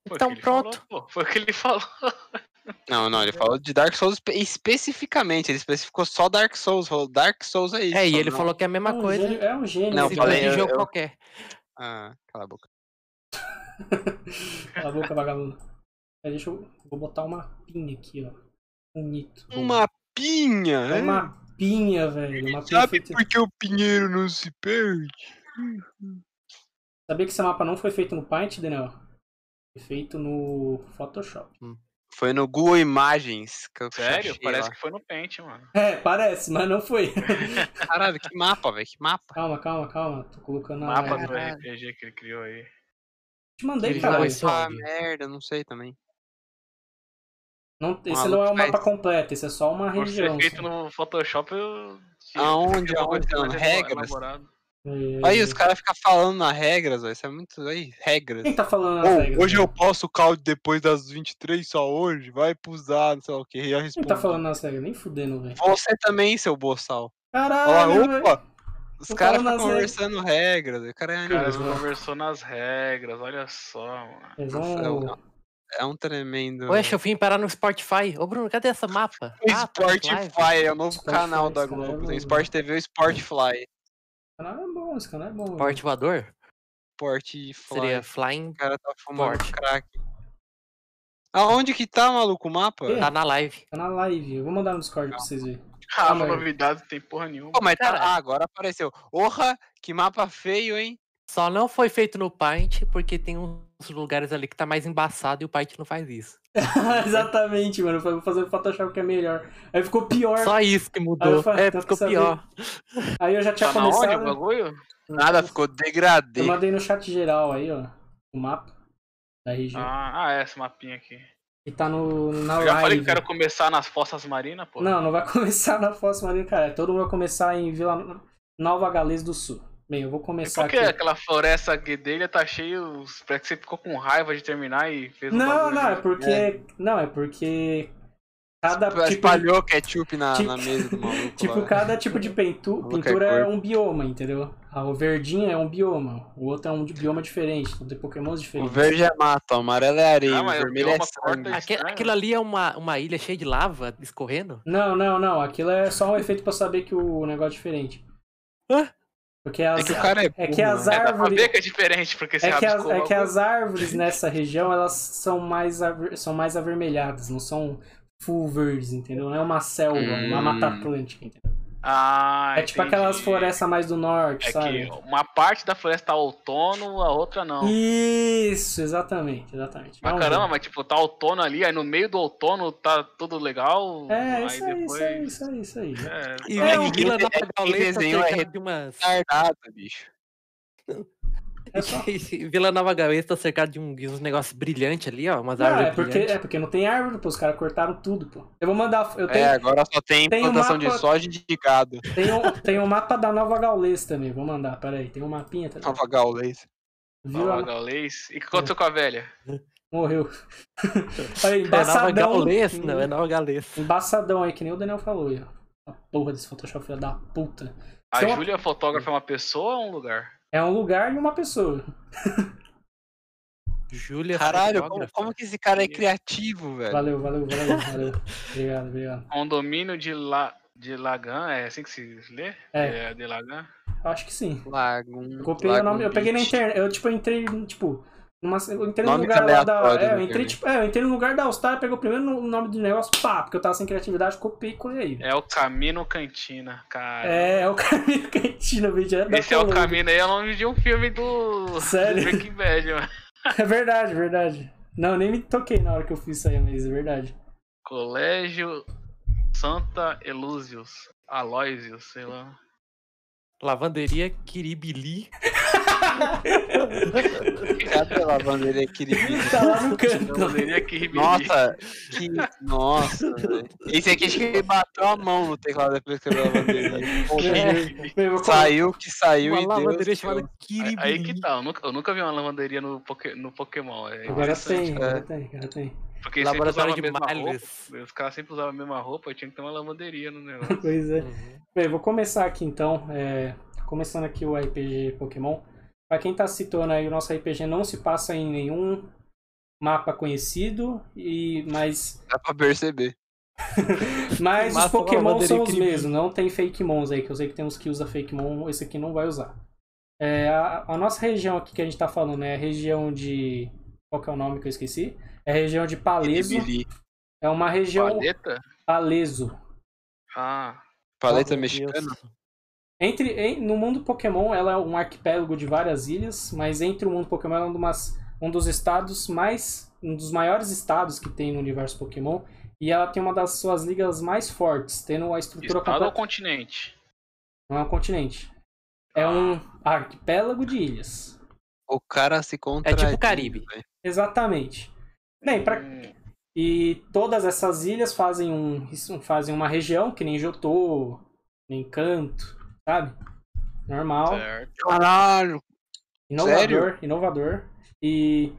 Foi o Então que ele pronto. falou. Foi o que ele falou. Não, não, ele falou de Dark Souls espe- especificamente, ele especificou só Dark Souls, falou Dark Souls é isso. É, e ele não- falou que é a mesma É um coisa. gênio- É um gênio. Não, esse se falei, de eu- jogo eu- qualquer. Ah, cala a boca. Cala a boca, vagabundo. Deixa eu. Vou botar uma pinha aqui, ó. Bonito. Uma pinha, É né? uma pinha, velho. Uma pinha Sabe feita... por que o pinheiro não se perde? Sabia que esse mapa não foi feito no Paint, Daniel? Foi feito no Photoshop. Foi no Google Imagens que eu Sério? achei Parece lá. que foi no Paint, mano. É, parece, mas não foi. Caralho, que mapa, velho, que mapa. calma, calma, calma. Tô colocando na. Mapa live. do. RPG que ele criou aí. Te mandei, Ele cara. onde? merda, não sei também. Não, esse Maluco não é o faz- mapa completo, esse é só uma Por região. ser feito só. no Photoshop, eu. Aonde, aonde, mais regras? elaborado. É, Aí os caras ficam falando nas regras, velho. Isso é muito. Aí, regras. Quem tá falando as Ô, regras? hoje eu velho? posso caldo depois das 23, só hoje? Vai pusar, não sei o que. Eu Quem tá falando nas regras? Nem fudendo, velho. Você também, seu boçal. Olha Caralho, velho. opa! Os Tô caras ficam nas conversando regras. O cara é O cara conversou nas regras, olha só, mano. Eles É um- É um tremendo. Oxe, eu vim parar no Spotify. Ô, Bruno, cadê essa mapa? O Ah, é o novo Spotify, canal da é Globo. Tem né? Sport TV e Sportfly. Canal é bom, esse canal é bom. Porte voador? Sportfly. Seria Flying. O cara tá fumando Sport. crack. Aonde que tá, maluco, o mapa? É. Tá na live. Tá na live. Eu vou mandar no Discord pra vocês verem. Ah, uma novidade, não tem porra nenhuma. Pô, mas tá... Ah, agora apareceu. Orra, que mapa feio, hein? Só não foi feito no Paint porque tem uns lugares ali que tá mais embaçado e o Paint não faz isso. Exatamente, mano. Vou fazer o Photoshop que é melhor. Aí ficou pior. Só isso que mudou. falei, É, que ficou pior. Aí eu já tinha Tá na onde o começado. bagulho? Nada, ficou degradê. Eu mandei no chat geral aí, ó. O mapa da região. Ah, ah, é, esse mapinha aqui. E tá no, na Eu já falei live. que quero começar nas fossas marinas, pô. Não, não vai começar na Foz Marinho, cara. Todo mundo vai começar em Vila Nova Galês do Sul. Bem, eu vou E começar por que aqui. aquela floresta guedelha tá cheio. Parece que você ficou com raiva de terminar e fez um Não, bagulho não, é porque. Não, é porque. Cada tipo, de- Espalhou ketchup na, tipo- na mesa do maluco. tipo, lá. cada tipo de pintu- é pintura é gordo. um bioma, entendeu? Ah, o verdinho é um bioma, o outro é um bioma diferente, então tem pokémons O diferentes. verde é mato, o amarelo é areia, Ah, o o vermelho é sangue. estranho. aquilo ali é uma, uma ilha cheia de lava escorrendo? Não, não, não. Aquilo é só um efeito pra saber que o negócio é diferente. Hã? Porque as, É que o cara é é burro, que as né? É, árvores. ver que é diferente, porque É que, as, é que as árvores nessa região elas são mais, aver- são mais avermelhadas, não são full verdes, entendeu? Não é uma selva, uma Hum. Mata Atlântica, entendeu? Ah, É tipo aquelas entendi. florestas mais do norte, É sabe? que uma parte da floresta tá outono, a outra não. Isso, exatamente, exatamente. Mas Vamos caramba, ver. mas tipo, tá outono ali, aí no meio do outono tá tudo legal. É, aí isso aí, depois. isso aí, isso aí, isso aí. É, E É, o Vila é que quem Gaulês tá desenhou é cercado de umas. Bicho. É Vila Nova Gaulês tá cercado de, um, de uns negócios brilhantes ali, ó. Umas Não, árvores é porque, brilhantes. é porque não tem árvore, pô, os caras cortaram tudo, pô. Eu vou mandar, eu É, tenho, agora só tem, tem um plantação mapa- de soja e de gado. tem, um, tem um mapa da Nova Gaulês também, vou mandar, peraí, tem um mapinha também. Nova Gaulês. Vila Nova Gaulês. E o que aconteceu com a velha? morreu. Aí, É Nova embaçadão. Gaulês? Não, é Nova Gaulês. Embaçadão aí, que nem o Daniel falou aí, ó. A porra desse Photoshop filha da puta. A Júlia fotógrafa é uma pessoa ou um lugar? É um lugar e uma pessoa. Júlia Caralho, como, como que esse cara é criativo, velho? Valeu, valeu, valeu, valeu. Obrigado, obrigado. Condomínio de, La... de Lagan, é assim que se lê? É. de Lagan. Acho que sim. Lagum. Eu copiei o nome, eu peguei na internet, eu tipo, entrei, tipo, numa, eu entrei no lugar lá da. É, na eu entrei, tipo, é, eu entrei no lugar da All-Star, pegou o primeiro no- nome do negócio, pá, porque eu tava sem criatividade, copiei e colei. É o Camino Cantina, cara. É, é o caminho cantina, vídeo. É Esse é o caminho aí, é o nome de um filme do Sério? do Breaking Bad, mano. É verdade, verdade. Não, nem me toquei na hora que eu fiz isso aí, mas é verdade. Colégio Santa Elúzios. Aloysius, sei lá. Lavanderia Kiribili. Cadê a lavanderia Kiribiri? Tá lá no canto. Lavanderia Kiribiri. Nossa, que. Nossa, velho. Esse aqui acho que ele bateu a mão no teclado depois que abriu a lavanderia. Vou Saiu que saiu Uma e lavanderia Deus. chamada Aí, Kiribiri. aí que tá, eu nunca, eu nunca vi uma lavanderia no, Poké- no Pokémon. É Agora tem, é. agora tem, agora tem. Porque sempre Laboratório usava a de mesma Miles. roupa. Os caras sempre usavam a mesma roupa, tinha que ter uma lavanderia no negócio. Pois é. Uhum. Bem, vou começar aqui então. é, começando aqui o RPG Pokémon. Pra quem tá citando aí, o nosso RPG não se passa em nenhum mapa conhecido, e mas, Dá pra perceber. mas os Pokémon são os mesmos, não tem Fake Mons aí, que eu sei que tem uns que usa Fake Mon, esse aqui não vai usar. É, a, a nossa região aqui que a gente tá falando é a região de. Qual que é o nome que eu esqueci? É a região de Paleso. Kiribiri. É uma região. Paleta? Paleso. Ah, Paleta mexicana. Entre, em- no mundo Pokémon, ela é um arquipélago de várias ilhas, mas entre o mundo Pokémon, ela é um, umas- um dos estados mais. um dos maiores estados que tem no universo Pokémon. E ela tem uma das suas ligas mais fortes, tendo a estrutura estado ou completa. continente? Não é um continente. É um arquipélago de ilhas. O cara se contra. tipo Caribe. Exatamente. Bem, pra, Hum, E todas essas ilhas fazem, um, fazem uma região, que nem Jotô, nem Canto, sabe? Normal. certo. Caralho. Inovador, Sério? inovador. E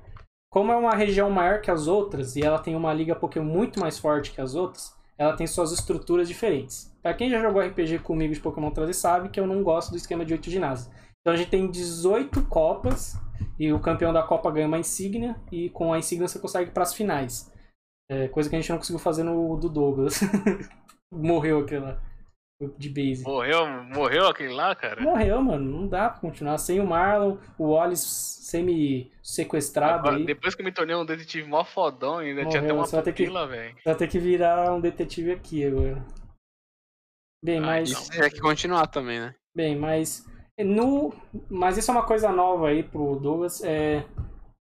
como é uma região maior que as outras e ela tem uma liga Pokémon muito mais forte que as outras, ela tem suas estruturas diferentes. Pra quem já jogou RPG comigo de Pokémon 13 sabe que eu não gosto do esquema de 8 ginásios. Então a gente tem 18 copas e o campeão da copa ganha uma insígnia e com a insígnia você consegue ir pras finais. É, coisa que a gente não conseguiu fazer no do Douglas. Morreu aquela de base. Morreu, morreu aquele lá, cara? Morreu, mano. Não dá pra continuar. Sem o Marlon, o Wallace semi-sequestrado aí. depois que eu me tornei um detetive mó fodão, ainda tinha até Morreu, uma pupila, velho. Vai ter que virar um detetive aqui agora. Bem, Ah, mas. E se tiver que continuar também, né? Bem, mas. No, mas isso é uma coisa nova aí pro Douglas. É,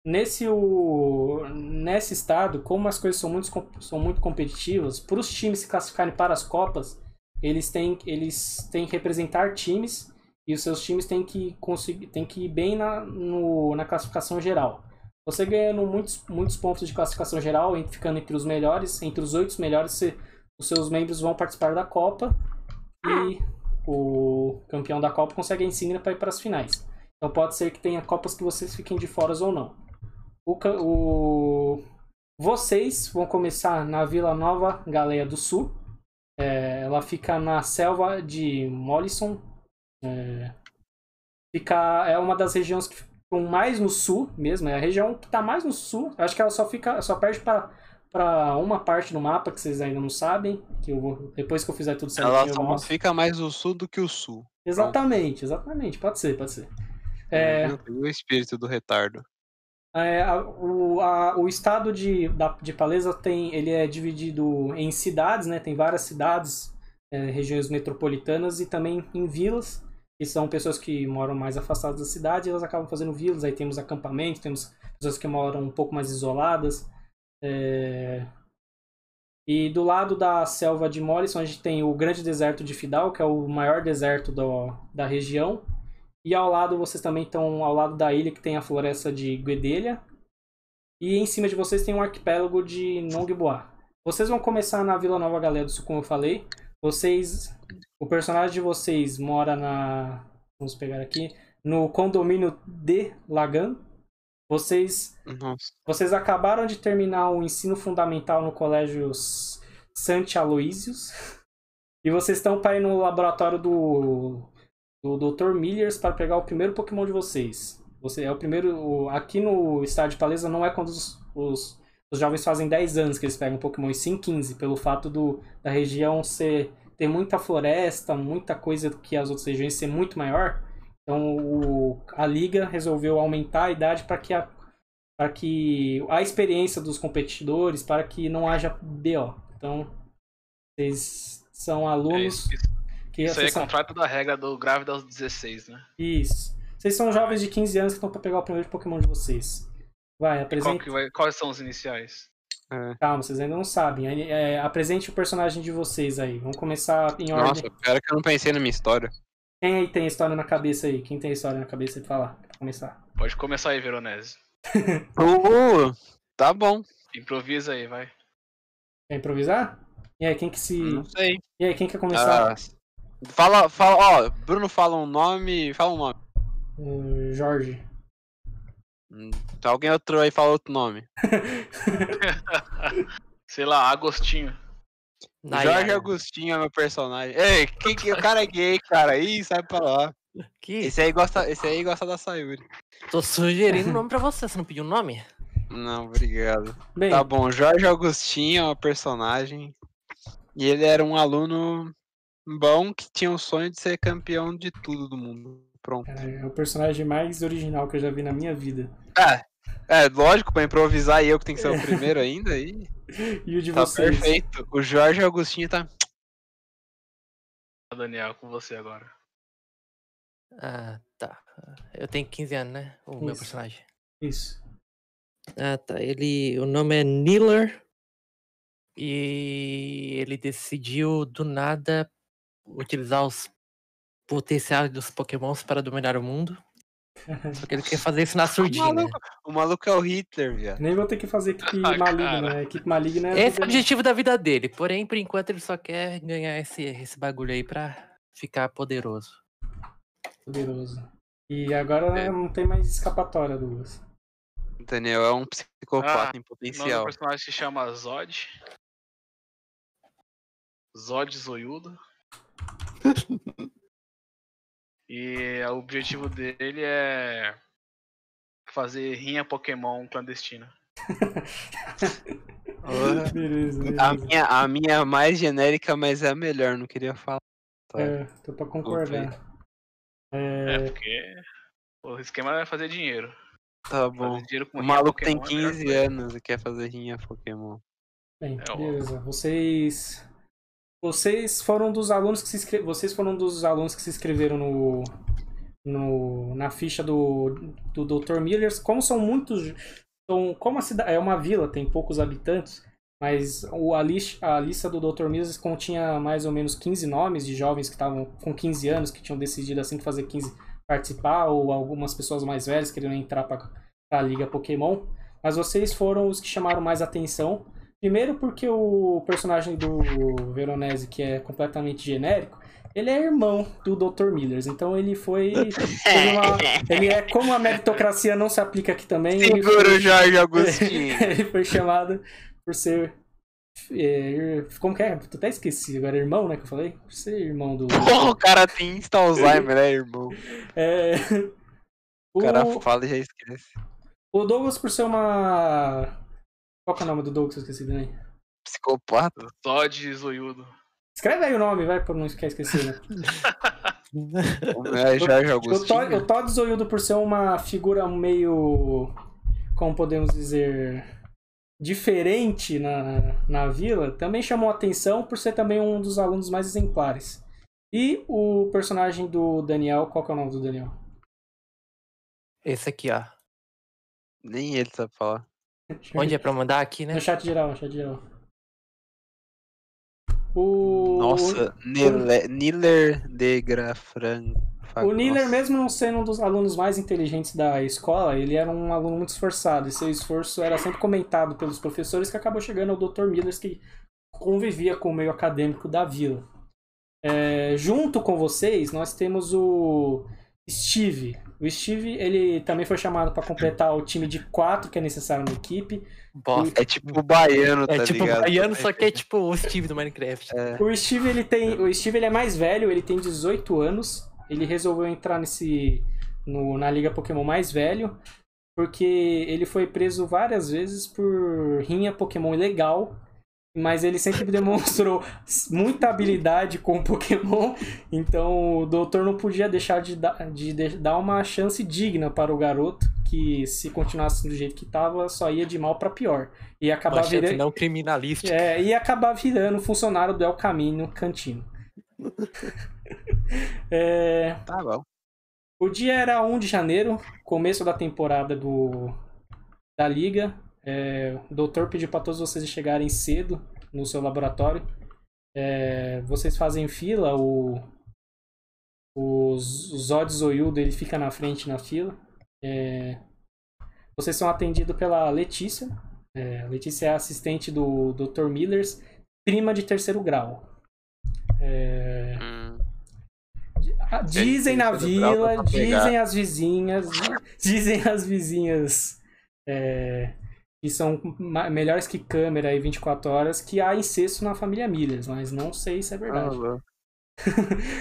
nesse, o, nesse estado, como as coisas são muito, são muito competitivas, para os times se classificarem para as Copas, eles têm, eles têm que representar times e os seus times têm que, conseguir, têm que ir bem na, no, na classificação geral. Você ganhando muitos, muitos pontos de classificação geral, ficando entre os melhores, entre os oito melhores, os seus membros vão participar da Copa e o campeão da Copa consegue a insígnia para ir para as finais. Então pode ser que tenha Copas que vocês fiquem de fora ou não. O, o- Vocês vão começar na Vila Nova Galeia do Sul. É, ela fica na selva de Mollison. É, fica, é uma das regiões que ficam mais no sul mesmo. É a região que está mais no sul. Acho que ela só fica, só perde para para uma parte do mapa que vocês ainda não sabem, que eu depois que eu fizer tudo certinho Ela eu só fica mais no sul do que o sul. Exatamente, exatamente. Pode ser, pode ser. É, o espírito do retardo. É, a- o, a- o estado de, da, de Palesa tem, ele é dividido em cidades, né? Tem várias cidades, é, regiões metropolitanas e também em vilas, que são pessoas que moram mais afastadas da cidade, elas acabam fazendo vilas. Aí temos acampamentos, temos pessoas que moram um pouco mais isoladas. é, E do lado da selva de Morrison, a gente tem o grande deserto de Fidal, que é o maior deserto do, da região. E ao lado, vocês também estão ao lado da ilha que tem a floresta de Guedelha. E em cima de vocês tem um arquipélago de Nongboa. Vocês vão começar na Vila Nova Galé do Sul, como eu falei. Vocês. O personagem de vocês mora na. Vamos pegar aqui. No condomínio de Lagan. Vocês Nossa. vocês acabaram de terminar o ensino fundamental no colégio S- Santi Aloysius. E vocês estão para ir no laboratório do, do Dr. Millers para pegar o primeiro Pokémon de vocês. Você é o primeiro. o- aqui no estádio de Palesa não é quando os, os, os jovens fazem 10 anos que eles pegam Pokémon, e sim 15, pelo fato do, da região ser ter muita floresta, muita coisa que as outras regiões ser muito maior. Então o, a liga resolveu aumentar a idade para que a para que a experiência dos competidores, para que não haja BO. Então, vocês são É alunos isso, que isso aí é contrato da regra do grávida aos 16, né? Isso. Vocês são jovens de 15 anos que estão para pegar o primeiro Pokémon de vocês. Vai, qual apresente. vai- quais são os iniciais? Calma, vocês ainda não sabem. Aí, é, apresente o personagem de vocês aí. Vamos começar em Nossa, ordem. pior é que eu não pensei na minha história. Quem aí tem história na cabeça aí? Quem tem história na cabeça de falar? Pra começar. Pode começar aí, Veronese. Uh, tá bom. Improvisa aí, vai. Quer improvisar? E aí, quem que se. Não sei. E aí, quem quer começar? Ah, fala, fala, ó, Bruno fala um nome, fala um nome. Uh, Jorge. Hum, Se alguém outro aí fala outro nome. Sei lá, Agostinho. Jorge Agostinho é meu personagem. Ei, que, que, o cara é gay, cara. Ih, sai pra lá. Que? Esse aí gosta, esse aí gosta da Sayuri. Tô sugerindo nome pra você, você não pediu um nome? Não, obrigado. Bem, Tá bom, Jorge Agostinho é um personagem. E ele era um aluno bom que tinha o sonho de ser campeão de tudo do mundo. Pronto. cara, é o personagem mais original que eu já vi na minha vida. É, é lógico, pra improvisar e eu que tenho que ser o primeiro ainda aí. E o de Tá vocês? perfeito. O Jorge Agostinho tá. Daniel, com você agora. Ah, tá. Eu tenho 15 anos, né? O meu Isso. personagem. Isso. Ah, tá. Ele. O nome é Niller. E ele decidiu do nada utilizar os potenciais dos pokémons para dominar o mundo. Só que ele quer fazer isso na O surdina. maluco, o maluco é o Hitler, viado. Nem vou ter que fazer equipe Ah, maligna, né? Equipe maligna é. Esse é o objetivo da vida dele. Porém, por enquanto, ele só quer ganhar esse, esse bagulho aí pra ficar poderoso. poderoso. E agora É. não tem mais escapatória, Douglas. Daniel é um psicopata em O nome do potencial. personagem se chama Zod. Zod Zoiudo. E o objetivo dele é fazer rinha Pokémon clandestina. Porra. Beleza, A beleza. minha, a minha é mais genérica, mas é a melhor, não queria falar. É, tô pra concordar. É, É, porque o esquema é fazer dinheiro. Tá bom. Dinheiro com O maluco tem Pokémon é a melhor 15 coisa. anos e quer fazer rinha Pokémon. bem, É, ó. beleza. Vocês. Vocês foram dos alunos que se inscre... Vocês foram dos alunos que se inscreveram no. no na ficha do, do Dr. Miller. Como são muitos. São, como a cidade. É uma vila, tem poucos habitantes. Mas o, a, lista, a lista do Dr. Miller continha mais ou menos 15 nomes de jovens que estavam com 15 anos, que tinham decidido assim que fazer 15 participar, ou algumas pessoas mais velhas queriam entrar para a Liga Pokémon. Mas vocês foram os que chamaram mais atenção. Primeiro porque o personagem do Veronese, que é completamente genérico, ele é irmão do Dr. Millers. Então ele foi. uma- ele é como a meritocracia não se aplica aqui também. Segura o Jorge Agostinho. ele foi chamado por ser. é, como que é? Eu até esqueci agora, irmão, né? Que eu falei? Por ser irmão do. Porra, o cara tem insta Alzheimer, né, irmão? É, O cara o, fala e já esquece. o Douglas, por ser uma. Qual que é o nome do Douglas? Eu esqueci também. Psicopata. Zod Zoiudo. Escreve aí o nome, vai, pra não esquecer, esquecer né? É Jorge O Todd, Agostinho. o Todd Zoiudo, por ser uma figura meio. Como podemos dizer. Diferente na, na vila, também chamou atenção por ser também um dos alunos mais exemplares. E o personagem do Daniel, qual que é o nome do Daniel? Esse aqui, ó. Nem ele sabe falar. Onde é pra mandar aqui, né? No chat geral, no chat geral. O... Nossa, Niller de Grafran. O Niller, mesmo não sendo um dos alunos mais inteligentes da escola, ele era um aluno muito esforçado. E seu esforço era sempre comentado pelos professores, que acabou chegando ao Dr. Millers, que convivia com o meio acadêmico da vila. É, junto com vocês, nós temos o Steve. O Steve, ele também foi chamado para completar o time de quatro que é necessário na equipe. Bosta. É tipo o baiano, tá É tipo ligado? baiano, só que é tipo o Steve do Minecraft. O Steve, ele tem, o Steve ele é mais velho, ele tem 18 anos. Ele resolveu entrar nesse no, na Liga Pokémon mais velho, porque ele foi preso várias vezes por rinha Pokémon ilegal, mas ele sempre demonstrou muita habilidade com o Pokémon, então o doutor não podia deixar de, dar- de, de dar uma chance digna para o garoto, que se continuasse do jeito que estava, só ia de mal para pior. E acabar virando. não criminalística. É, e acabar virando funcionário do El Camino Cantino. É, Tá bom. o dia era 1 de janeiro, começo da temporada do, da liga. É, o doutor pediu para todos vocês chegarem cedo no seu laboratório. É, vocês fazem fila, o, o, Z- o Zod Zoiudo ele fica na frente na fila. É, vocês são atendidos pela Letícia. É, Letícia é assistente do Dr. Millers, prima de terceiro grau. É, Hum, Dizem na vila, dizem as vizinhas, dizem as vizinhas é, que são melhores que câmera e 24 horas que há incesto na família Millers, mas não sei se é verdade.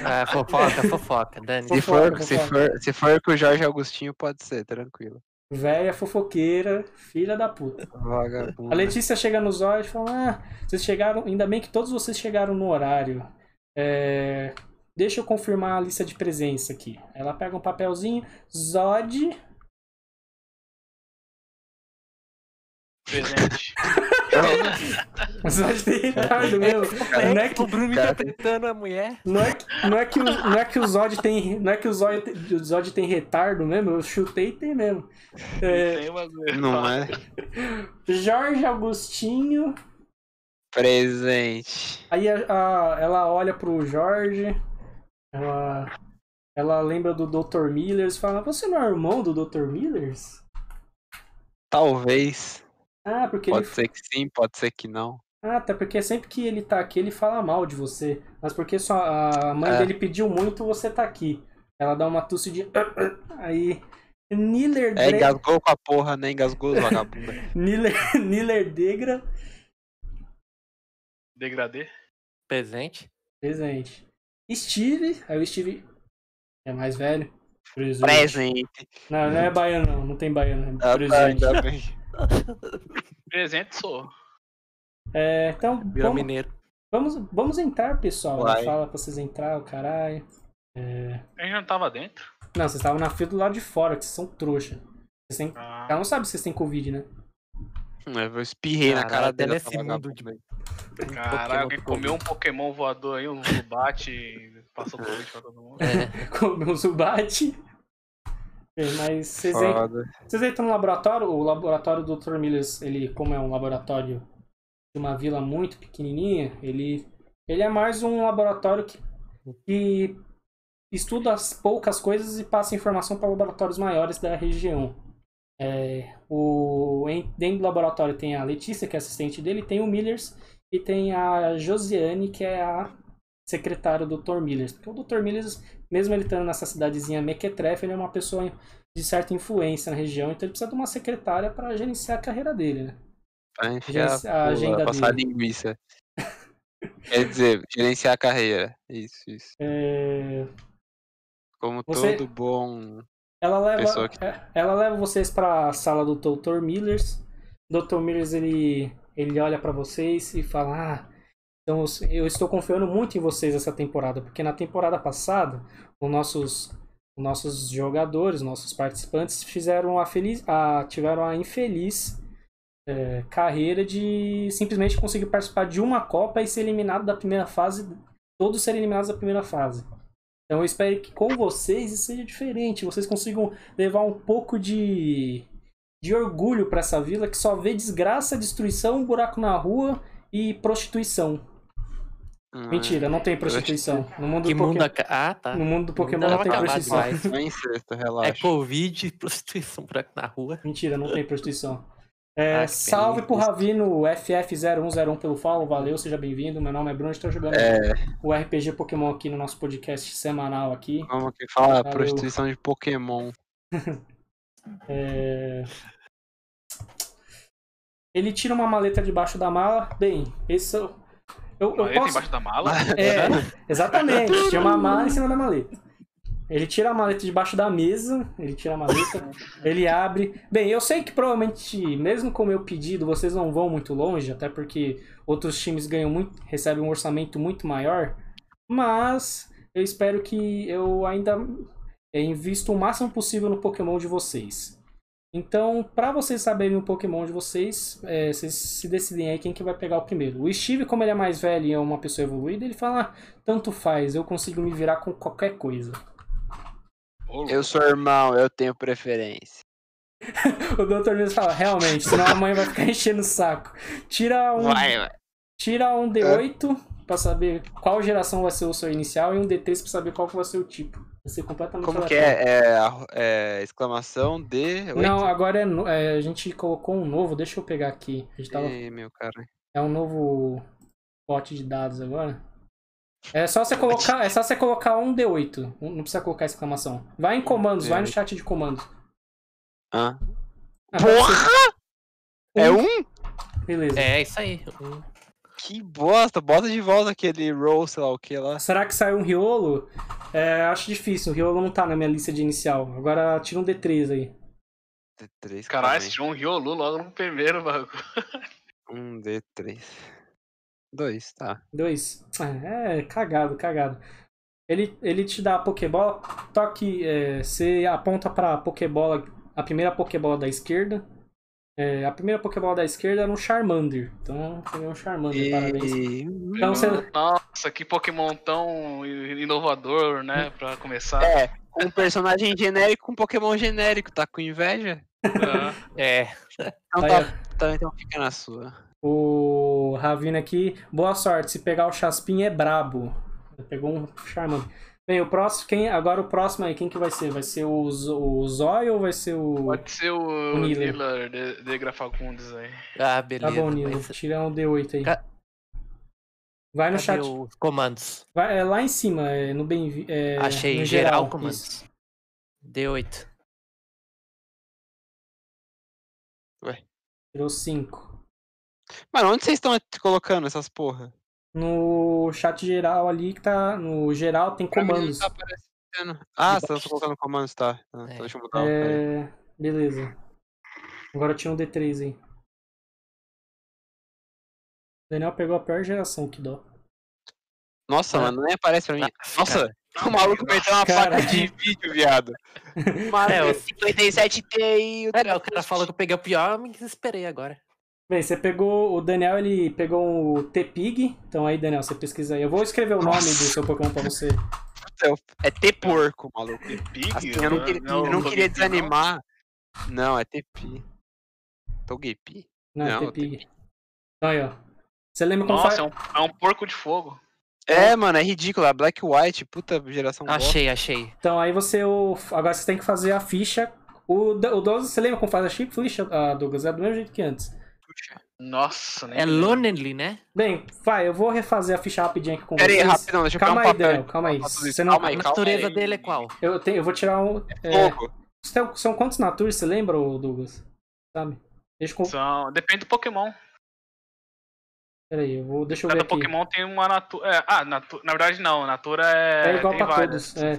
Ah, fofoca, fofoca, Dani. se, Fofoca, for, se, fofoca. for, se for com o Jorge Agostinho, pode ser, tranquilo. Véia fofoqueira, filha da puta. Vagabundo. A Letícia chega nos olhos e fala: Ah, vocês chegaram. Ainda bem que todos vocês chegaram no horário. É, deixa eu confirmar a lista de presença aqui. Ela pega um papelzinho. Zod. Presente. Zod tem retardo mesmo. Não é que, O Bruno Cara, interpretando a mulher. não é que, não é que, o, não é que o Zod tem. Não é que o Zod, tem- o Zod tem retardo mesmo. Eu chutei e tem mesmo. É. Não é? Jorge Agostinho. Presente. Aí a- a- ela olha pro Jorge, ela, ela lembra do Dr. Millers e fala: Você não é irmão do Dr. Millers? Talvez. Ah, porque Pode ele. ser que sim, pode ser que não. Ah, até porque sempre que ele tá aqui, ele fala mal de você. Mas porque sua, a mãe É. dele pediu muito, você tá aqui. Ela dá uma tosse de. Aí. Niller, É, engasgou com a porra, né? Engasgou, vagabunda. Niller, Niller Degra. Degradê. Presente. Presente. Steve. Aí o Steve é mais velho. Presente. Presente. Não, não é baiano, não. Não tem baiano. É Ah, tá, presente. ainda bem. Presente sou. É, então, Virou vamos, mineiro. vamos, vamos entrar, pessoal. Vai. Fala pra vocês entrar, o caralho. A gente não tava dentro. Não, vocês estavam na fila do lado de fora, que vocês são trouxa. Vocês têm... Ah, Ela não sabe se vocês têm Covid, né? Eu espirrei na cara até dele. nesse essa mundo aí. Caralho, alguém comeu um Pokémon voador aí, um Zubat e passou Covid pra todo mundo. É, Comeu o Zubat. Mas vocês, vocês entram no laboratório, o laboratório do Dr. Millers, ele, como é um laboratório de uma vila muito pequenininha, ele, ele é mais um laboratório que, que estuda as poucas coisas e passa informação para laboratórios maiores da região. É, o, dentro do laboratório tem a Letícia, que é assistente dele, tem o Millers e tem a Josiane, que é a secretária do Dr. Millers. Porque o Dr. Millers, mesmo ele estando nessa cidadezinha Mequetrefe, ele é uma pessoa de certa influência na região, então ele precisa de uma secretária para gerenciar a carreira dele, né? Pra enfiar a a agenda porra, passar dele. linguiça. Quer dizer, gerenciar a carreira. Isso, isso. É, Como Você- todo bom. Ela leva, que- é, ela leva vocês para a sala do Dr. Millers. O Dr. Millers ele, ele olha para vocês e fala: Ah, então eu estou confiando muito em vocês essa temporada, porque na temporada passada os nossos, os nossos jogadores, nossos participantes fizeram a feliz, a, tiveram a infeliz é, carreira de simplesmente conseguir participar de uma Copa e ser eliminado da primeira fase, todos serem eliminados da primeira fase. Então eu espero que com vocês isso seja diferente, vocês consigam levar um pouco de, de orgulho para essa vila que só vê desgraça, destruição, buraco na rua e prostituição. Hum, Mentira, não tem prostituição. No mundo que do mundo. Pokémon, aca- Ah, tá. no mundo do Pokémon Não não tem prostituição. mais. Não é incesto, É relaxa. Covid, prostituição buraco na rua. Mentira, não tem prostituição. É, Ah, salve pena. pro Ravino FF0101 pelo follow, valeu, seja bem-vindo. Meu nome é Bruno, estou jogando É, o RPG Pokémon aqui no nosso podcast semanal aqui. como que fala? Valeu. Prostituição de Pokémon. É, Ele tira uma maleta debaixo da mala. Bem, esse eu, eu, Maleta posso. embaixo da mala? É, exatamente. Tinha uma mala em cima da maleta. Ele tira a maleta debaixo da mesa. Ele tira a maleta. ele abre. Bem, eu sei que provavelmente, mesmo com o meu pedido, vocês não vão muito longe, até porque outros times ganham muito, recebem um orçamento muito maior. Mas eu espero que eu ainda é, invisto o máximo possível no Pokémon de vocês. Então, para vocês saberem o Pokémon de vocês, é, vocês se decidem aí quem que vai pegar o primeiro. O Steve, como ele é mais velho e é uma pessoa evoluída, ele fala: "Ah, tanto faz, eu consigo me virar com qualquer coisa. Eu sou irmão, eu tenho preferência. O Dr. Mills fala: realmente, senão a mãe vai ficar enchendo o saco. Tira um, Vai, vai. tira um D8 pra saber qual geração vai ser o seu inicial e um D3 pra saber qual vai ser o tipo. Vai ser completamente Como que é? É, é exclamação de. Não, agora é, é, a gente colocou um novo, deixa eu pegar aqui. A gente tava, Ih, meu cara. é um novo pote de dados agora. É só você colocar, é só você colocar um D8, um- não precisa colocar exclamação. Vai em comandos, vai no chat de comandos. Ah. Porra! É um? Beleza. É, isso aí. Um- Que bosta. Bota de volta aquele roll, sei lá o que lá. Será que saiu um Riolo? É, acho difícil, o Riolo não tá na minha lista de inicial. Agora tira um D3 aí. D3. Caralho, você tirou um Riolu logo no primeiro, bagulho. Um D3. Dois, tá. Dois. É, cagado, cagado. Ele, ele te dá a Pokébola, toque, é, você aponta pra Pokébola, a primeira Pokébola da esquerda. É, a primeira Pokébola da esquerda era um Charmander. Então, peguei um Charmander, parabéns. E... Então você. Nossa, que Pokémon tão inovador, né? Pra começar. É, um personagem genérico com Pokémon genérico, tá com inveja? Ah, É. Então, Aí, tá, tá, então fica na sua. O Ravina aqui, boa sorte. Se pegar o Chaspin é brabo. Pegou um Charmander. Bem, o próximo, quem, agora o próximo aí, quem que vai ser? Vai ser o, o Zóio ou vai ser o. pode ser o, Niller. Niller de, de Grafacundes aí. Ah, Tá beleza. bom, Nilo. mas Tira um D8 aí. Ca- Vai no Cadê chat. os comandos? Vai, é lá em cima, é, no bem é, Achei no geral, geral comandos. isso. D8. Tirou 5. Mano, onde vocês estão colocando essas porra? No chat geral ali que tá. No geral tem comandos. tá. Ah, você tá colocando comandos, tá. Ah, É. Então deixa eu mudar. É. Beleza. Agora tinha um D3 aí. O Daniel pegou a pior geração, que dó. Nossa, Ah. mano, nem aparece pra mim. Ah, Nossa, o maluco meteu uma Cara. placa de vídeo, viado. Mano, É, eu- 57 Ti. É, o cara falou que eu peguei o pior, eu me desesperei agora. Bem, você pegou. O Daniel ele pegou o T-Pig. Então aí, Daniel, você pesquisa aí. Eu vou escrever o nome do seu Pokémon pra você. É T-porco, maluco. Pig? Assim, eu não, queria- eu não queria desanimar. Não, é TP. Togepi? Não, Não, T-Pig. Então aí, ó. Você lembra como Nossa, faz. é um, é um porco de fogo. É, mano, é ridículo. É Black White, puta geração. Achei, achei. Então aí você. O... Agora você tem que fazer a ficha. O, o 12, você lembra como faz a chip ficha, ah, Douglas? É do mesmo jeito que antes. Nossa, nem É Lonely, né? Bem, vai, eu vou refazer a ficha rapidinho aqui com Pera aí, vocês. rapidão, deixa eu pegar Calma um aí, papel. Daniel, calma aí. Calma Você não... aí, A calma natureza aí. dele é qual? eu, tenho, eu vou tirar um. é, Fogo. são- São quantos naturas, você lembra, Douglas? Sabe? Deixa eu. São... Depende do Pokémon. Pera aí, eu vou. Deixa eu ver Cada. Pokémon tem uma natura. É, ah, natu... na verdade não. Natura é. É igual tem pra várias. todos. É.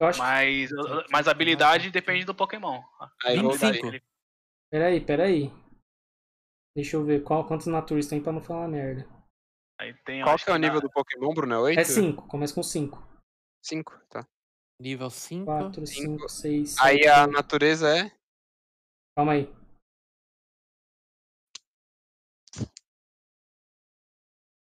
Eu acho que. Mas, mas a habilidade depende do Pokémon. Aí, vou dar 25. aí. Pera aí, pera aí. Deixa eu ver qual, quantos naturas tem pra não falar merda. Aí tem, Qual que é o nível do Pokémon, Bruno? É 8? É 5, começa com 5. 5, tá. Nível 5. 4, Cinco. 5, 6. Aí a natureza é. Calma aí.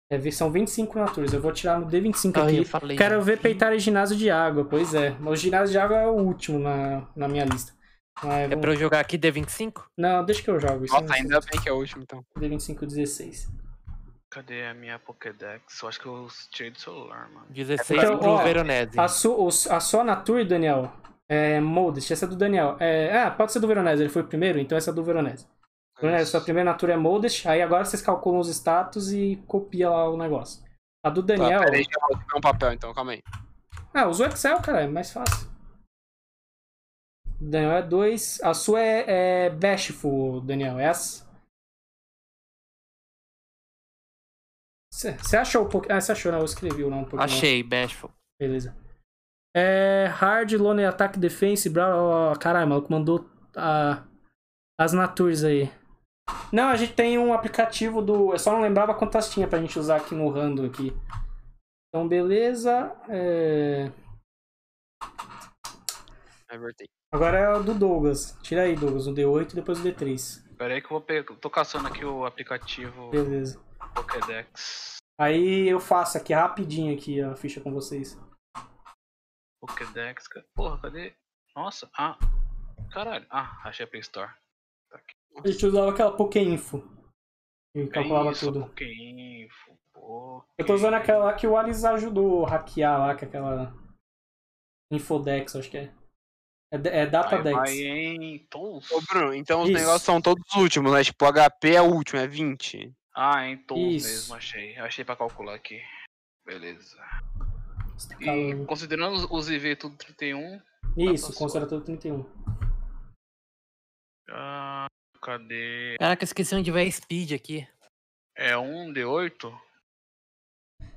É, são 25 naturas. Eu vou tirar no D25 Ah, aqui. falei. Quero ver peitar em ginásio de água. Pois é. Mas o ginásio de água é o último na, na minha lista. É pra eu jogar aqui D25? Não, deixa que eu jogo. Isso Nossa, ainda bem que é o último, então. D25 16. Cadê a minha Pokédex? Eu acho que eu tirei do celular, mano. 16 Então, pro ó, Veronese. A, su, a sua Nature, Daniel, é Modest. Essa é do Daniel. É, ah, pode ser do Veronese. Ele foi o primeiro, então essa é do Veronese. Veronese, sua primeira Nature é Modest. Aí agora vocês calculam os status e copia lá o negócio. A do Daniel. Tá, peraí, deixa eu pegar um papel, então, calma aí. Ah, usa o Excel, cara, é mais fácil. Daniel é 2. A sua é, é Bashful, Daniel. É essa? Você achou o Pokémon? Ah, você achou, não? Eu escrevi o nome do Pokémon. Achei, Bashful. Beleza. É. Hard, Lone Attack Defense, blá, blá, blá. Caralho, maluco mandou a, as natures aí. Não, a gente tem um aplicativo do. Eu só não lembrava quantas tinha pra gente usar aqui no random aqui. Então, beleza. É... Avertei. Agora é o do Douglas. Tira aí, Douglas, o D8 e depois o D3. Pera aí que eu vou pegar. Tô caçando aqui o aplicativo Beleza. Pokédex. Aí eu faço aqui rapidinho aqui a ficha com vocês. Pokédex. ca- Porra, cadê? Nossa, ah. Caralho. Ah, achei a Play Store. Tá aqui. A gente usava aquela Pokéinfo. E calculava É isso, tudo. Pokéinfo. Poké... Eu tô usando aquela lá que o Alice ajudou a hackear lá, que é aquela. Infodex, acho que é. É, é Aí Datadex. vai em Tools. Ô, Bruno, então os Isso. negócios são todos os últimos, né? Tipo, o HP é o último, é 20. Ah, em Tools Isso. mesmo, achei. Achei pra calcular aqui. Beleza. Tá E considerando os- IV tudo 31. Isso, considera todo 31. Ah, cadê? Caraca, esqueci onde vai a speed aqui. É um D8?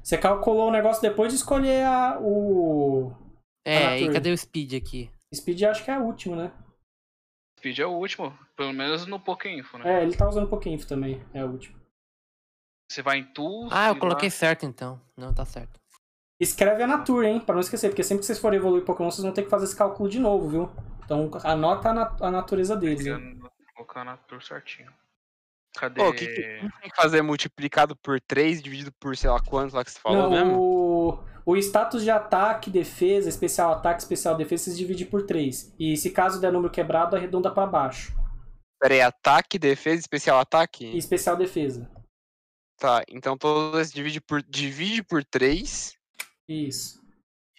Você calculou o negócio depois de escolher a, o. É, e cadê o speed aqui? Speed acho que é a última, né? Speed é o último, pelo menos no Pokéinfo, né? É, ele tá usando pouquinho também, é a última. Você vai em Tools. Ah, eu coloquei lá- certo então. Não, tá certo. Escreve a Nature, hein? Pra não esquecer, porque sempre que vocês forem evoluir Pokémon, vocês vão ter que fazer esse cálculo de novo, viu? Então anota a, nat- a natureza deles, hein? Pegando- Colocar na tour certinho. Cadê? Pô, o que, que tem que fazer multiplicado por 3, dividido por sei lá quantos lá que você falou Não, mesmo? o, o status de ataque, defesa, especial ataque, especial defesa, vocês dividem por 3. E se caso der número quebrado, arredonda pra baixo. Pera aí, ataque, defesa, especial ataque? E especial defesa. Tá, então todos esses divide por, divide por 3, Isso.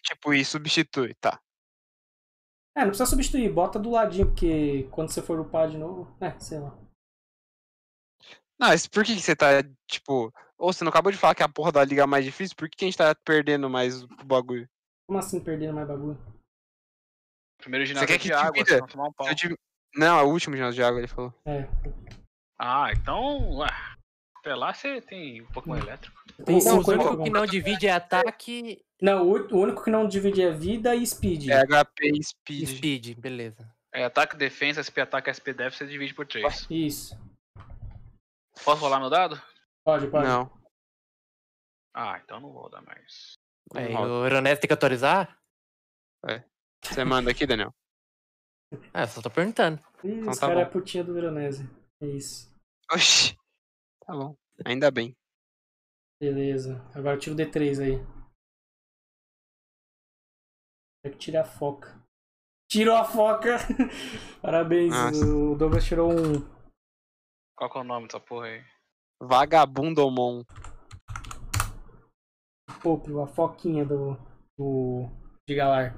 tipo, e substitui, tá. É, não precisa substituir, bota do ladinho, porque quando você for upar de novo. É, sei lá. Não, mas por que, que você tá, tipo... Ou você não acabou de falar que a porra da liga é mais difícil? Por que, a gente tá perdendo mais o bagulho? Como assim perdendo mais bagulho? Primeiro ginásio quer é que de água, vão tomar um pau. Div- Não, é o último ginásio de água, ele falou. É. Ah, então. Ué, até lá você tem um Pokémon Hum. elétrico. Tem Não, o 50 único que não divide é ataque Não, o o único que não divide é vida e speed. É HP e e speed. speed, beleza. É ataque, defesa, SP ataque, SP def, você divide por 3. Isso. Posso rolar meu dado? Pode, pode. Não. Ah, então não vou dar mais. Roda. o Euronese tem que autorizar? Você manda aqui, Daniel. Ah, eu só tô perguntando. Ih, Então esse tá cara é a putinha do Veronese. É isso. Oxi. Tá bom. Ainda bem. Beleza. Agora tira o D3 aí. Tem que tirar a foca. Tirou a foca! Parabéns, Nossa. o Douglas tirou um. Qual que é o nome dessa porra aí? Vagabundomon. Pô, a foquinha do. do. de Galar.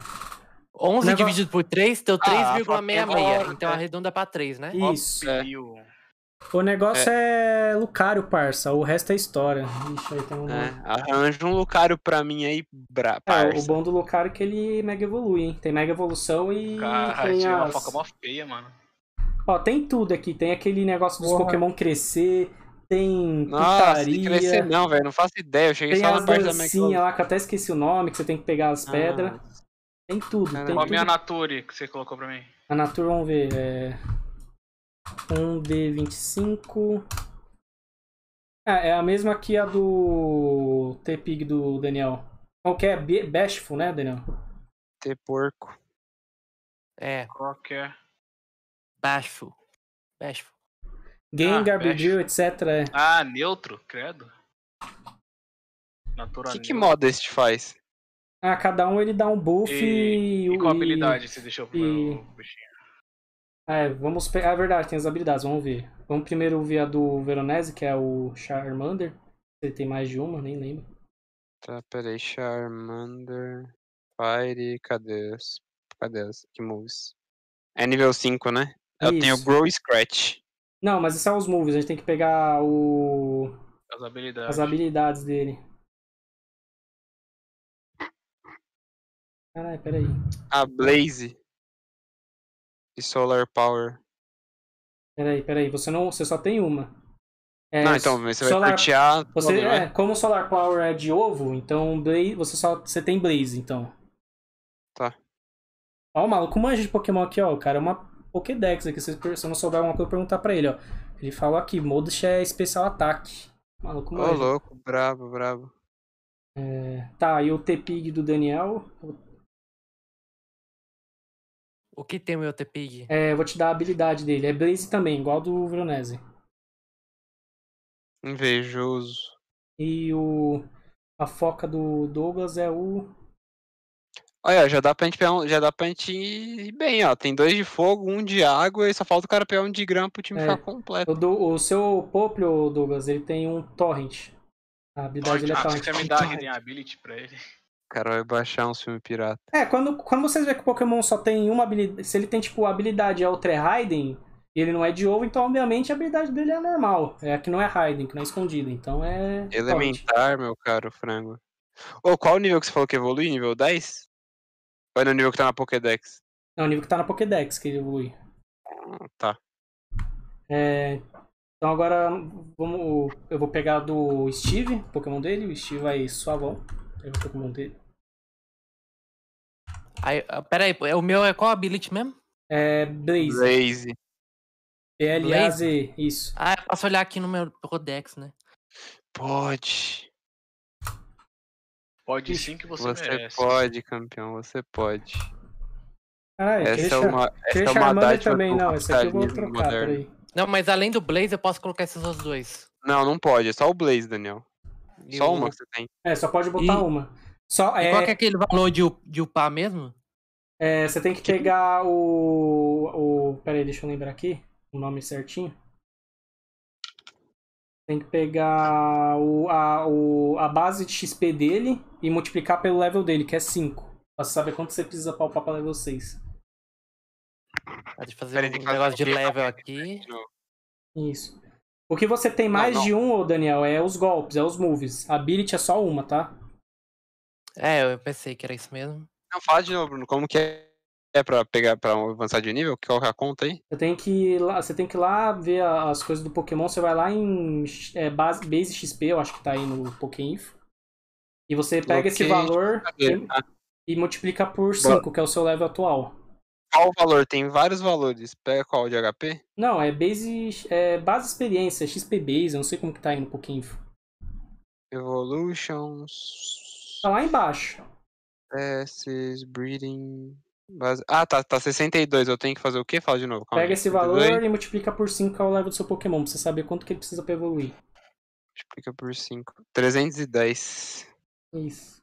11 Negócio- dividido por 3 deu Ah, 3,66. Então é. arredonda pra 3, né? Isso. É. O negócio é... Lucario, parça. O resto é história. Ixi, aí tem um. É, arranja um Lucario pra mim aí, bra... É, o parça. bom do Lucario é que ele mega evolui, hein? Tem mega evolução e Cara, tem tinha uma as... foca mó feia, mano. Ó, tem tudo aqui. Tem aquele negócio dos Porra. Pokémon crescer, tem Nossa, tem crescer não, velho. Não faço ideia. Eu cheguei tem só na parte da Mega lá que eu até esqueci o nome, que você tem que pegar as pedras. Tem tudo, Caramba. tem Qual a minha tudo. Nature que você colocou pra mim? A Natura, vamos ver, é... 1D25... É, é a mesma que a do T-Pig do Daniel. Qual que é? Bashful, né, Daniel? Ter porco. É, Qual que é? baixo. Baixo. Gengar, Ah, etc. é. Ah, neutro, credo. Natura O que, que moda este faz? Ah, cada um ele dá um buff e... E qual e- habilidade você deixou pro e- meu bichinho? É, vamos pegar. É verdade, tem as habilidades, vamos ver. Vamos primeiro ver a do Veronese, que é o Charmander. Ele tem mais de uma, nem lembro. Tá, peraí. Charmander. Fire. Cadê as? Cadê as? Que moves? É nível 5, né? Eu tenho Isso. Grow e Scratch. Não, mas esses são os moves, a gente tem que pegar o... As habilidades. as habilidades dele. Caralho, peraí. Ah, Blaze. E Solar Power. Peraí, peraí. Você não. Você só tem uma. É, não, então, mas você Solar- vai sortear. Você, né? é, como o Solar Power é de ovo, então Blaze, você só você tem Blaze, então. Tá. Ó, o maluco manja de Pokémon aqui, ó. O cara é uma Pokédex aqui. Se você não souber alguma coisa, perguntar pra ele, ó. Ele falou aqui, Modus é especial ataque. O maluco Ô, louco, brabo, brabo. Tá, e o T-Pig do Daniel. O que tem o meu TPIG? É, vou te dar a habilidade dele. É Blaze também, igual do Veronese. Invejoso. E o. A foca do Douglas é o. Olha, já dá pra gente pegar um, já dá pra gente ir bem, ó. Tem dois de fogo, um de água e só falta o cara pegar um de grama pro time É. ficar completo. O, do, o seu Poplo, Douglas, ele tem um Torrent. A habilidade dele é Ah, Torrent. você me dá Hidden Ability pra ele. cara vai baixar uns filmes pirata. É, quando, quando vocês vê que o Pokémon só tem uma habilidade. Se ele tem, tipo, a habilidade é Ultra Raiden e ele não é de ovo, então, obviamente, a habilidade dele é normal. É a que não é Raiden, que não é escondida. Então é. Elementar, meu caro frango. Ô, qual o nível que você falou que evolui? Nível 10? Ou é no nível que tá na Pokédex? É o nível que tá na Pokédex que ele evolui. Ah, tá. É, Então agora vamos. Eu vou pegar do Steve, o Pokémon dele, o Steve vai suavão. Pega o Pokémon dele. Aí, ah, pera aí, o meu é qual ability mesmo? É Blaze. Blaze. B-L-A-Z, isso. Ah, eu posso olhar aqui no meu Pokédex, né? Pode. Pode sim que você, Você merece. pode, campeão, você pode. Caralho, Essa é uma, essa é uma dádiva também, não. Esse aqui eu vou trocar, moderno. Não, mas além do Blaze, eu posso colocar esses outros dois. Não, não pode, é só o Blaze, Daniel. E Só uma que você tem. É, só pode botar E- uma. Só, E é, qual que é aquele valor de, de upar mesmo? é, você tem que pegar o, o. Peraí, deixa eu lembrar aqui o nome certinho. Tem que pegar o, a, o, a base de XP dele e multiplicar pelo level dele, que é 5. Pra você saber quanto você precisa pra upar pra level 6. Pode fazer Peraí, um tem que fazer negócio de level aqui. Isso. O que você tem mais não. de um, ô Daniel, é os golpes, é os moves. A ability é só uma, tá? É, eu pensei que era isso mesmo. Não, fala de novo, Bruno. Como que é, é pra pegar pra avançar de nível? Qual que é a conta aí? Você tem que ir lá, você tem que ir lá ver as coisas do Pokémon. Você vai lá em é, base, base XP, eu acho que tá aí no Pokéinfo. E você pega esse Ok, valor e, Ah, e multiplica por 5, que é o seu level atual. qual o valor? Tem vários valores. Pega qual de HP? Não, é base, é base experiência, XP base, eu não sei como que tá aí no Pokéinfo. Evolutions. Tá lá embaixo. Testes, breeding. Ah, tá, tá 62. Eu tenho que fazer o quê? Fala de novo. calma Pega aí. esse 62, valor e multiplica por 5, que é o level do seu Pokémon, pra você saber quanto que ele precisa pra evoluir. Multiplica por 5. 310. Isso.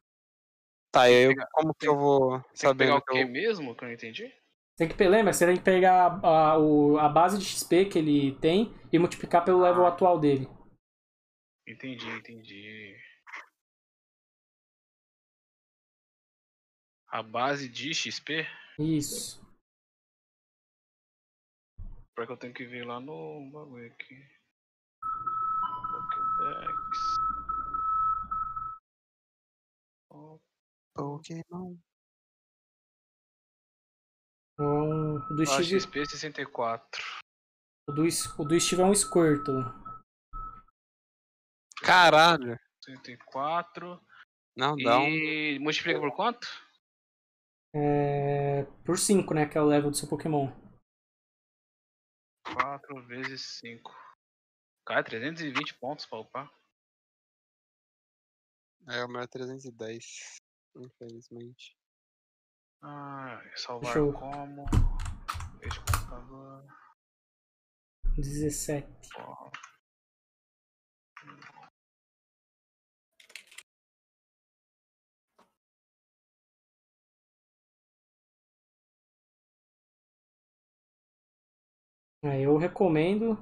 Tá, e aí eu, como que eu vou Tem que saber pegar o que eu... mesmo que eu não entendi? Tem que, lembra, você tem que pegar a, o- a base de XP que ele tem e multiplicar pelo level Ah. atual dele. Entendi, entendi. A base de XP? Isso. Pra que eu tenho que ver lá no bagulho aqui. Pokédex. Pokémon. Então, o do Ah, Steve, XP 64. o do, o do Steve é um Squirtle. Caralho. 64. Não, dá um... E multiplica por quanto? É, por 5, né? Que é o level do seu Pokémon. 4 vezes 5. Cara, 320 pontos pra upar. É, o meu é 310. Infelizmente. Ah, salvar Show. como? Este computador. 17. Ó. Aí eu recomendo.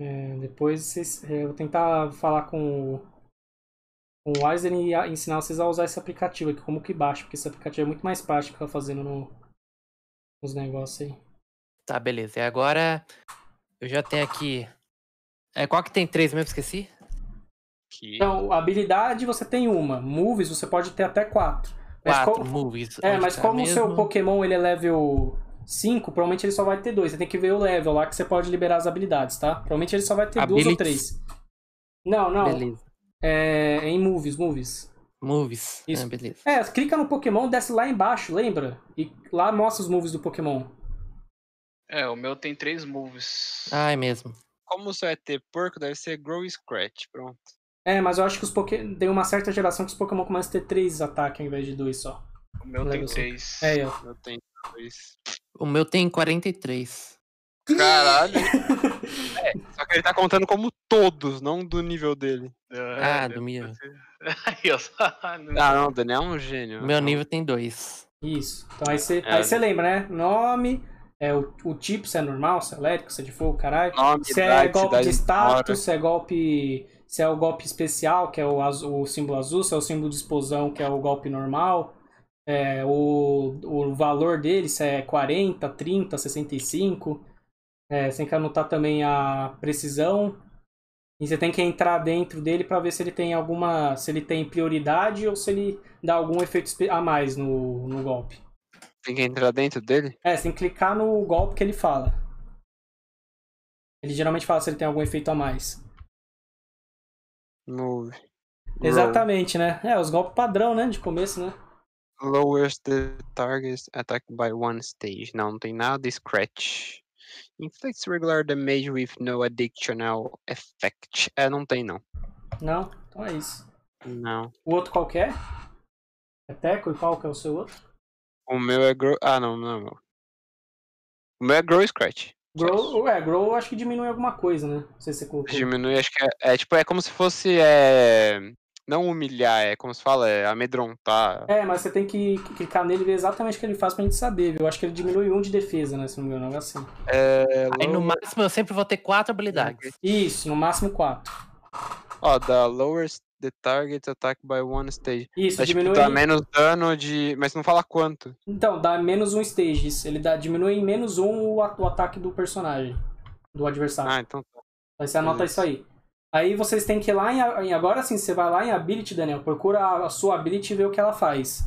é, depois vocês, é, eu vou tentar falar com o, com o Wiser e a- ensinar vocês a usar esse aplicativo aqui, como que baixa, porque esse aplicativo é muito mais prático ficar fazendo no, nos negócios aí. Tá, beleza. E agora eu já tenho aqui. É, qual que tem três mesmo? Esqueci? Que... Então, habilidade você tem uma, moves você pode ter até quatro. Mas Quatro co- movies. É, mas tá como o seu? Pokémon ele é level 5, provavelmente ele só vai ter dois. Você tem que ver o level lá que você pode liberar as habilidades, tá? Provavelmente ele só vai ter duas ou Abilities? três. Não, não. Beleza. É, é em movies, movies. Movies. Isso. Ah, beleza. É, clica no Pokémon, desce lá embaixo, lembra? E lá mostra os moves do Pokémon. É, o meu tem 3 moves. Ah, é mesmo. Como o seu é ter porco, deve ser Grow Scratch. Pronto. É, mas eu acho que os Poké... tem uma certa geração que os Pokémon começam a ter três ataques ao invés de dois só. O meu tem cinco. 3. É, aí, ó. Eu tenho dois. O meu tem 43. Caralho. é, só que ele tá contando como todos, não do nível dele. Ah, do meu. Aí, ó. Ah, não, o Daniel é um gênio. O meu Não. nível tem dois. Isso. Então aí você, É. aí você lembra, né? Nome, é, o, o tipo, se é normal, se é elétrico, se é de fogo, caralho. Nome, Se é idade, golpe de status, se é golpe se é o golpe especial, que é o, azul, o símbolo azul, se é o símbolo de explosão, que é o golpe normal, é, o, o valor dele, se é 40, 30, 65. É, você tem que anotar também a precisão. E você tem que entrar dentro dele para ver se ele tem alguma. se ele tem prioridade ou se ele dá algum efeito a mais no, no golpe. Tem que entrar dentro dele? É, você tem que clicar no golpe que ele fala. Ele geralmente fala se ele tem algum efeito a mais. Move. Exatamente, né? É, os golpes padrão, né? De começo, né? Lowers the target attack by one stage. Não, não tem nada. Scratch. Inflicts regular damage with no additional effect. É, não tem não. Não? Então é isso. Não. O outro qual que é? É Teco e qual que é o seu outro? O meu é grow. Ah, não, não é o meu. O meu é grow scratch. Grow, é, Grow acho que diminui alguma coisa, né? Não sei se você colocou. Diminui, acho que é, é tipo, é como se fosse. É, não humilhar, é como se fala, é amedrontar. É, mas você tem que clicar nele e ver exatamente o que ele faz pra gente saber, viu? Eu acho que ele diminui um de defesa, né? Se não me engano, algo assim. É, Aí no lower- máximo eu sempre vou ter quatro habilidades. Isso, no máximo 4. Ó, dá lowers the target attack by one stage. Isso, É, tipo, diminui. dá menos dano de. Mas não fala quanto. Então, dá menos um stages. Ele dá, diminui em menos um o, o ataque do personagem, do adversário. Ah, então tá. Aí você anota isso aí. Aí vocês têm que ir lá em, em- Agora sim, você vai lá em Ability, Daniel. Procura a, a sua Ability e vê o que ela faz.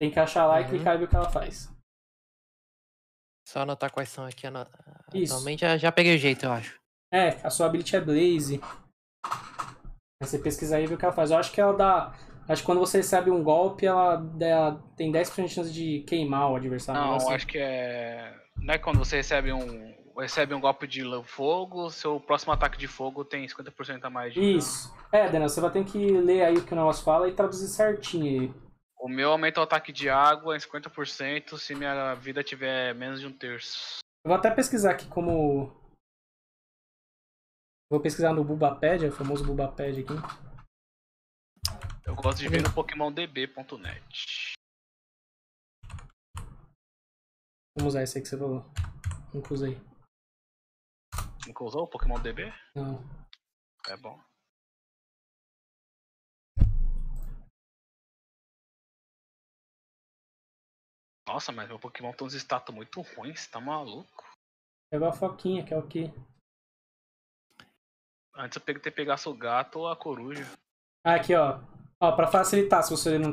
Tem que achar lá e Uhum. clicar e ver o que ela faz. Só anotar quais são aqui. Isso. Atualmente já, já peguei o jeito, eu acho. É, a sua Ability é Blaze. Aí você pesquisa aí e vê o que ela faz. Eu acho que ela dá. Acho que quando você recebe um golpe, ela dá- tem 10% de chance de queimar o adversário. Não, assim. acho que é. Não é quando você recebe um. Recebe um golpe de fogo, seu próximo ataque de fogo tem 50% a mais de. Isso. É, Daniel, você vai ter que ler aí o que o negócio fala e traduzir certinho aí. O meu aumenta o ataque de água em 50% se minha vida tiver menos de um terço. Eu vou até pesquisar aqui como. Vou pesquisar no Bulbapedia, o famoso Bulbapedia aqui. Eu gosto de ver no PokémonDB.net. Vamos usar esse aí que você falou. Nunca usei. Nunca usou o PokémonDB? Não. É bom. Nossa, mas meu Pokémon tem uns status muito ruins, tá maluco? Pegou a foquinha, que é o quê? Antes eu peguei ter pegasse o gato ou a coruja. Ah, aqui, ó. Ó, pra facilitar, se você não.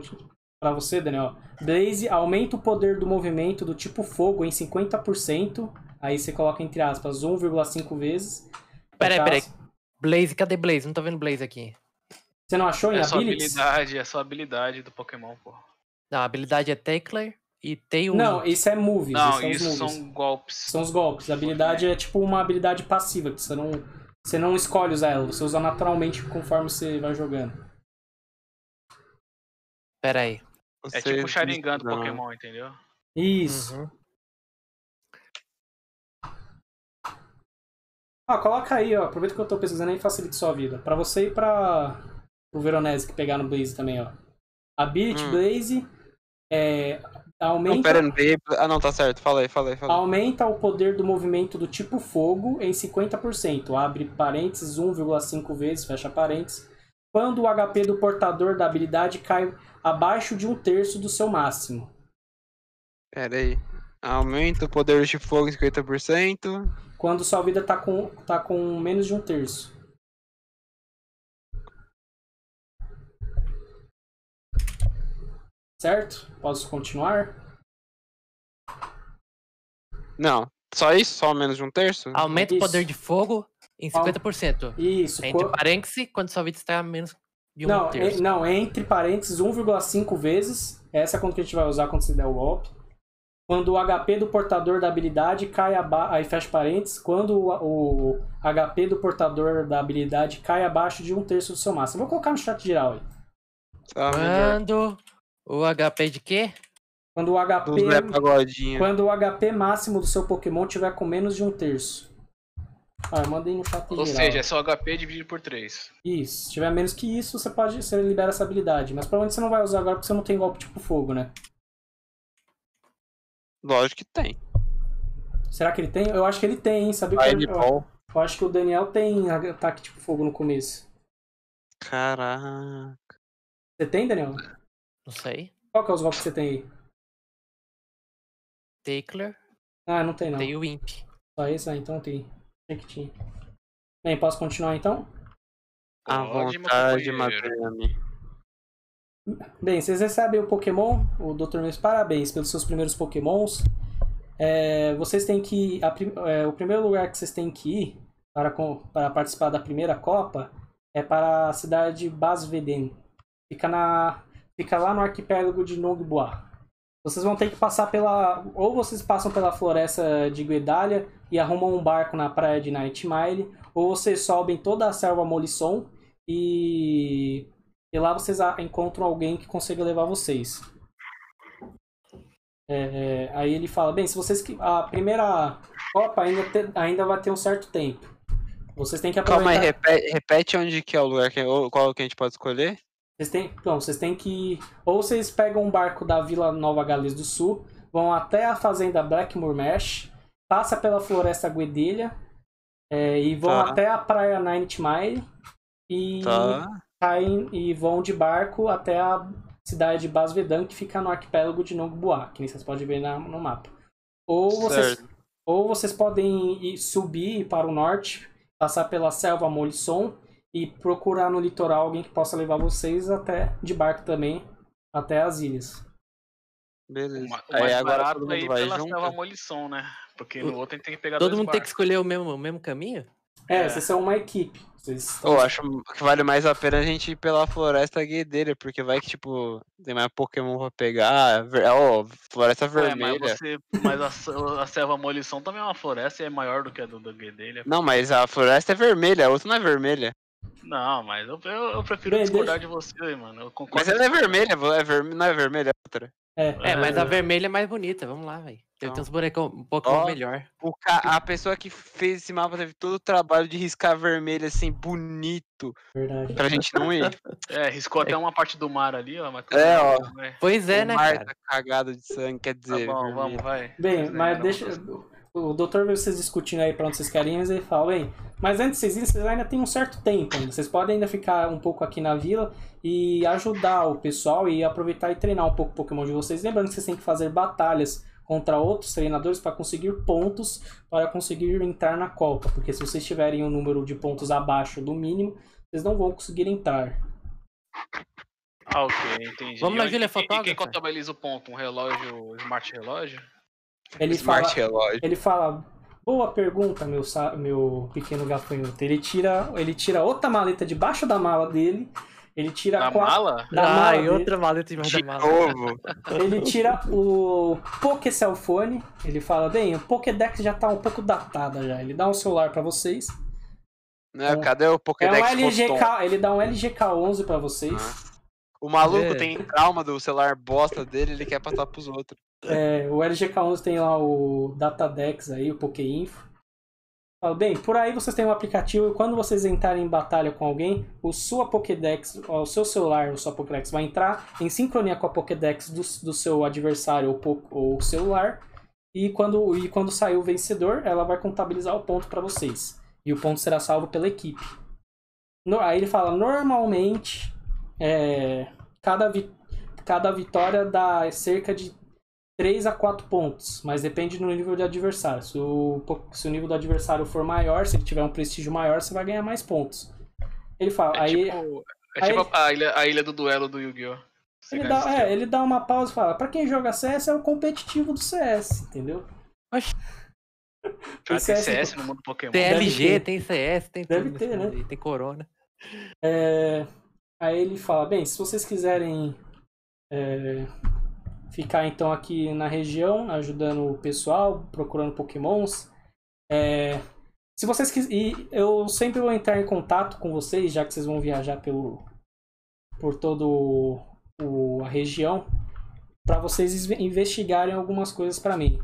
Pra você, Daniel. Blaze aumenta o poder do movimento do tipo fogo em 50%. Aí você coloca entre aspas 1,5 vezes. Peraí, peraí. Fecha aspas. Blaze, cadê Blaze? Não tô vendo Blaze aqui. Você não achou em É sua habilidade, é sua habilidade do Pokémon, pô. Não, a habilidade é Tackler e Tail Não, Wing. isso é moves. Não, isso são moves. são golpes. São os golpes. A habilidade é tipo uma habilidade passiva, que você não, você não escolhe usar ela, você usa naturalmente conforme você vai jogando. Pera aí. É tipo o Sharingan do Pokémon, entendeu? Isso. Uhum. Ah, coloca aí, ó. Aproveita que eu tô pesquisando aí e facilita sua vida. Pra você e pra o Veronese que pegar no Blaze também, ó. Ability Hum. Blaze é, Não, aumenta, pera, não Ah, não, tá certo. Fala aí, fala aí, fala aí. aumenta o poder do movimento do tipo fogo em 50%. Abre parênteses 1,5 vezes, fecha parênteses. Quando o HP do portador da habilidade cai abaixo de um terço do seu máximo. Pera aí. Aumenta o poder de fogo em 50%. Quando sua vida tá com, tá com menos de um terço. Certo? Posso continuar? Não. Só isso? Só menos de um terço? Aumenta o Isso. poder de fogo em 50%. Isso. Entre co- parênteses, quando sua vida está a menos de um Não, terço. é- não, entre parênteses 1,5 vezes. Essa é a conta que a gente vai usar quando se der o golpe. Quando o HP do portador da habilidade cai abaixo. Aí fecha parênteses. Quando o, o HP do portador da habilidade cai abaixo de um terço do seu máximo. Eu vou colocar no chat geral aí. Tá. Quando o HP de quê? Quando o HP. Quando o HP máximo do seu Pokémon tiver com menos de um terço. Ah, eu mandei no chat Ou geral. seja, é seu HP dividido por 3. Isso. Se tiver menos que isso, você pode. Você libera essa habilidade. Mas provavelmente você não vai usar agora porque você não tem golpe tipo fogo, né? Lógico que tem. Será que ele tem? Eu acho que ele tem, hein? Sabia que eu, eu. Eu acho que o Daniel tem ataque tipo fogo no começo. Caraca. Você tem, Daniel? Não sei. Qual que é os golpes que você tem aí? Tackler, Ah, não tem não. tem o Imp. Só esse? Ah, então tem. Achei que tinha. Bem, posso continuar então? A vontade, companheiro. Bem, vocês recebem o Pokémon, o Dr. Meus parabéns pelos seus primeiros Pokémons. É, vocês têm que. a é, o primeiro lugar que vocês têm que ir para, para participar da primeira Copa é para a cidade de Basveden. Fica, na, fica lá no arquipélago de Nogboa. Vocês vão ter que passar pela. Ou vocês passam pela floresta de Guedalha e arrumam um barco na praia de Night Mile, ou vocês sobem toda a selva Molisson e e lá vocês encontram alguém que consiga levar vocês. É, aí ele fala, bem, se vocês que a primeira Copa ainda, te- ainda vai ter um certo tempo. Vocês têm que Calma aí, aproveitar. repete, repete onde que é o lugar, que, ou qual que a gente pode escolher? Vocês têm, não, vocês têm que ou vocês pegam um barco da Vila Nova Gales do Sul, vão até a fazenda Blackmoor Mesh, passa pela floresta Guedelha é, e vão Tá. até a praia Ninth Mile e Tá. Caem e vão de barco até a cidade de Basvedan, que fica no arquipélago de Nogboa, que nem vocês podem ver na- no mapa. Ou vocês, Certo. ou vocês podem ir, subir para o norte, passar pela selva Molisson e procurar no litoral alguém que possa levar vocês até de barco também até as ilhas. Beleza. O ma- o Aí agora barato todo aí mundo vai pela junto? selva molição, né? Porque no outro a gente tem que pegar Todo dois mundo tem que barcos. escolher o mesmo, o mesmo caminho? É, É. vocês são uma equipe. Estão- Eu acho que vale mais a pena a gente ir pela floresta guedeira, porque vai que, tipo, tem mais Pokémon pra pegar. Ó, floresta Ué, mas, vermelha. você, mas a, a selva molição também é uma floresta e é maior do que a do, do Guedelha. Não, mas a floresta é vermelha, a outra não é vermelha. Não, mas eu, eu, eu prefiro Bem, discordar de você, mano. Eu concordo. Mas ela é vermelha, é ver... não é vermelha a outra. É, É, mas É. a vermelha é mais bonita, vamos lá, velho. Ter Então. uns bonecos um pouco Ó. melhor. O ca... A pessoa que fez esse mapa teve todo o trabalho de riscar vermelho, assim, bonito, verdade. pra gente não ir. É, riscou até uma parte do mar ali, ó. Mas É, ó. Pois é, o né, mar cara? tá cagado de sangue, quer Tá dizer, bom, vermelho. vamos, vai. Bem, Vocês mas deixa. vocês- O doutor vê vocês discutindo aí pra onde vocês querem mas ele fala, bem, mas antes de vocês irem, vocês ainda têm um certo tempo ainda. Vocês podem ainda ficar um pouco aqui na vila e ajudar o pessoal e aproveitar e treinar um pouco o Pokémon de vocês. Lembrando que vocês têm que fazer batalhas contra outros treinadores para conseguir pontos para conseguir entrar na Copa. Porque se vocês tiverem um número de pontos abaixo do mínimo, vocês não vão conseguir entrar. Ah, ok, entendi. Vamos na E Vila quem- Quem Fotógrafa? contabiliza o ponto? Um relógio, um smart relógio? Ele fala, Smart relógio. Ele fala, boa pergunta, meu, meu pequeno gafanhoto. Ele tira, ele tira outra maleta debaixo da mala dele. Ele tira quatro- mala? da mala Ai, dele. outra maleta embaixo De da mala. novo. Ele tira o Poké Cellphone. Ele fala, bem, o Pokédex já tá um pouco datada já. Ele dá um celular pra vocês. Né, cadê o É um Pokédex LGK, ele dá um LGK11 pra vocês. O maluco É. tem trauma do celular bosta dele, ele quer passar pros outros. É, o LGK11 tem lá o Datadex aí, o Pokéinfo. Bem, por aí vocês têm um aplicativo e quando vocês entrarem em batalha com alguém, o sua Pokédex, o seu celular, o sua Pokédex vai entrar em sincronia com a Pokédex do, do seu adversário ou, ou celular. E quando, e quando sair o vencedor, ela vai contabilizar o ponto para vocês. E o ponto será salvo pela equipe. No- aí ele fala, normalmente, é, cada, vi- cada vitória dá cerca de 3 a 4 pontos, mas depende do nível de adversário. Se o, se o nível do adversário for maior, se ele tiver um prestígio maior, você vai ganhar mais pontos. Ele fala, É aí tipo, é aí- tipo a, ilha, a ilha do duelo do Yu-Gi-Oh! Ele dá, é, ele dá uma pausa e fala, pra quem joga CS é o competitivo do CS, entendeu? Cara, tem CS CS no mundo Pokémon. Tem LG, tem CS, tem Deve tudo. ter, né? aí, Tem Corona. É, aí ele fala, bem, se vocês quiserem é, ficar então aqui na região, ajudando o pessoal, procurando pokémons, é, se vocês quiserem, eu sempre vou entrar em contato com vocês, já que vocês vão viajar pelo, por todo o, a região, para vocês investigarem algumas coisas para mim.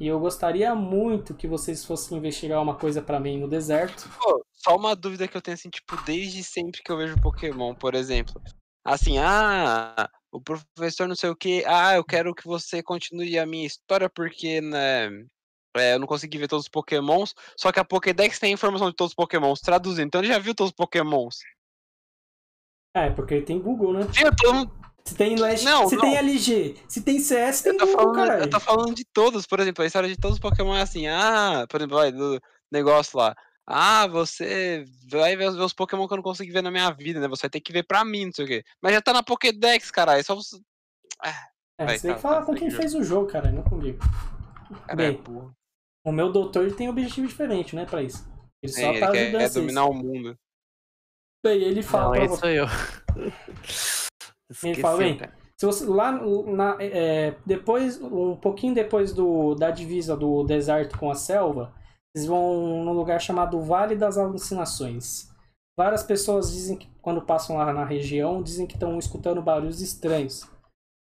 E eu gostaria muito que vocês fossem investigar uma coisa para mim no deserto. Pô, só uma dúvida que eu tenho, assim, tipo, desde sempre que eu vejo Pokémon, por exemplo. Assim, ah, o professor não sei o que, ah, eu quero que você continue a minha história porque, né, é, eu não consegui ver todos os pokémons, só que a Pokédex tem a informação de todos os pokémons traduzindo, então ele já viu todos os pokémons. É, porque tem Google, né? Todo mundo- Se tem Não, se não. tem LG, se tem CS, tem Eu tô, Google, falando, caralho. eu tô falando de todos, por exemplo, a história de todos os Pokémon é assim, ah, por exemplo, vai, do negócio lá. Ah, você vai ver os, ver os Pokémon que eu não consegui ver na minha vida, né? Você vai ter que ver pra mim, não sei o quê. Mas já tá na Pokédex, caralho. É só você. É, Vai, você tem tá, que falar tá, com segue quem o jogo. fez o jogo, cara, não comigo. Cara, Bem, é burro. o meu doutor ele tem um objetivo diferente, né, pra isso. Ele só Sim, ele tá quer, ajudando vocês. dominar o mundo. Bem, ele fala Não, pra esse você. sou eu. Ele fala, bem, cara. Se você lá na, é, depois um pouquinho depois do, da divisa do deserto com a selva, eles vão num lugar chamado Vale das Alucinações. Várias pessoas dizem que quando passam lá na região dizem que estão escutando barulhos estranhos.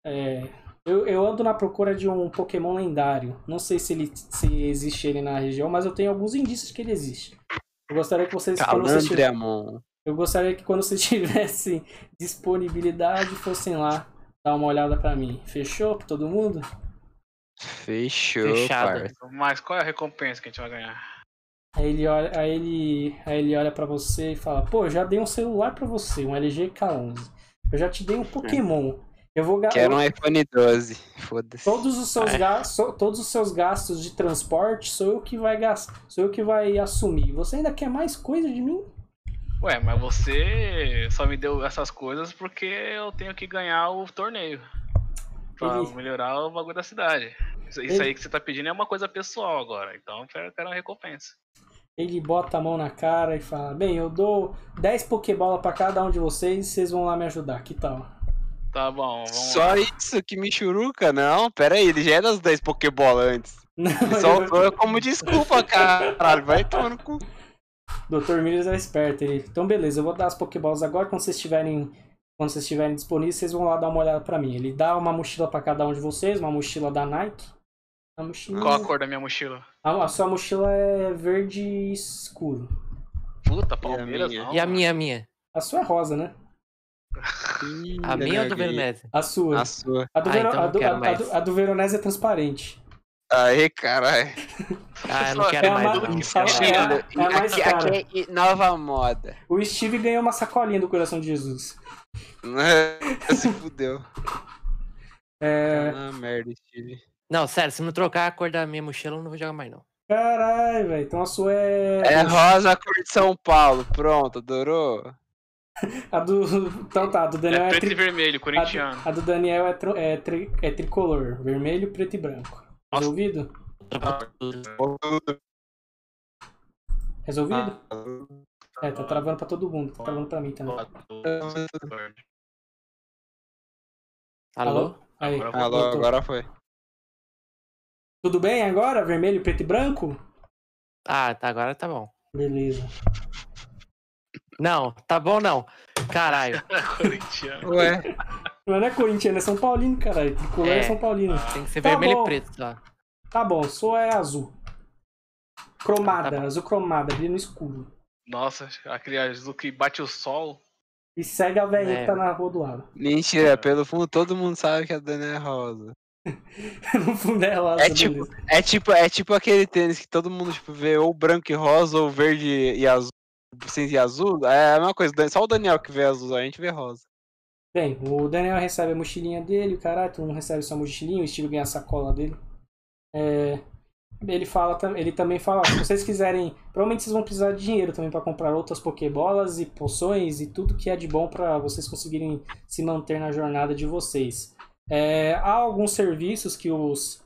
É, eu, eu ando na procura de um Pokémon lendário. Não sei se ele se existe ele na região, mas eu tenho alguns indícios que ele existe. Eu gostaria que vocês Calandriamon. eu gostaria que quando vocês tivessem disponibilidade fossem lá dar uma olhada pra mim. Fechou pra todo mundo? Fechou, Fechado. parça. Mas qual é a recompensa que a gente vai ganhar? Aí ele olha, aí ele, aí ele olha para você e fala: "Pô, eu já dei um celular pra você, um LG K11. Eu já te dei um Pokémon. Eu vou ga- Quero um iPhone 12. Foda-se. todos os seus É. gastos, todos os seus gastos de transporte sou eu que vai gastar, sou eu que vai assumir. Você ainda quer mais coisa de mim? Ué, mas você só me deu essas coisas porque eu tenho que ganhar o torneio. Pra Ele- melhorar o bagulho da cidade. Isso, isso Ele- aí que você tá pedindo é uma coisa pessoal agora. Então eu quero, uma recompensa. Ele bota a mão na cara e fala: "Bem, eu dou 10 Pokébola pra cada um de vocês, vocês vão lá me ajudar. Que tal?" Tá bom, vamos Só lá. isso que me churuca? Não, pera aí, ele já é das 10 Pokébola antes. Não, Ele só usou como desculpa, caralho. Vai tomar no cu. Dr. Miles é esperto. Ele, então, beleza, eu vou dar as Pokéballs agora. Quando vocês estiverem quando vocês estiverem disponíveis, vocês vão lá dar uma olhada pra mim. Ele dá uma mochila pra cada um de vocês, uma mochila da Nike. A mochila... Qual a cor da minha mochila? a, a sua mochila é verde escuro. Puta, Palmeiras minha? não. E a minha, a minha? A sua é rosa, né? A minha ou do Veronese? A sua. A sua. A do, Ah, Vero- então a do, a- a do- a do Veronese é transparente. Aí, caralho. Ah, eu não quero é mais. uma- é- é- é a mais aqui, aqui é nova moda. O Steve ganhou uma sacolinha do coração de Jesus. Se fudeu. É. Ah, merda, Steve. Não, sério, se não trocar a cor da minha mochila, eu não vou jogar mais, não. Caralho, velho. Então a sua é. É rosa cor de São Paulo. Pronto, adorou? A do. Então tá, a do Daniel É é, preto tri- e vermelho, A corintiano. do, a do Daniel é, tro- é, tri- é tricolor, vermelho, preto e branco. Nossa. Resolvido? Resolvido? É, tá travando pra todo mundo, tá travando pra mim também. Alô? Aí, Agora Alô, agora foi. Tudo bem agora? Vermelho, preto e branco? Ah, tá, agora tá bom. Beleza. Não, tá bom não. Caralho, Corintiano. Ué, Mas não é corintiano, é São Paulino, caralho. Tricolor é, É. São Paulino. tem que ser Tá vermelho bom. e preto só. Tá bom, sua é azul. Cromada, Tá bom. azul cromada, brilho no escuro. Nossa, aquele azul que bate o sol. E segue a velhinha É. que tá na rua do lado. mentira, pelo fundo todo mundo sabe que a Dani é rosa. no fundo é rosa, É tipo, beleza. é tipo, é tipo aquele tênis que todo mundo tipo, vê ou branco e rosa, ou verde e azul, cinza e azul. É a mesma coisa, só o Daniel que vê azul, a gente vê rosa. Bem, o Daniel recebe a mochilinha dele, o caralho, todo mundo recebe sua mochilinha, o estilo ganha a sacola dele. É, ele fala, ele também fala, se vocês quiserem, provavelmente vocês vão precisar de dinheiro também para comprar outras pokébolas e poções e tudo que é de bom para vocês conseguirem se manter na jornada de vocês. É, há alguns serviços que os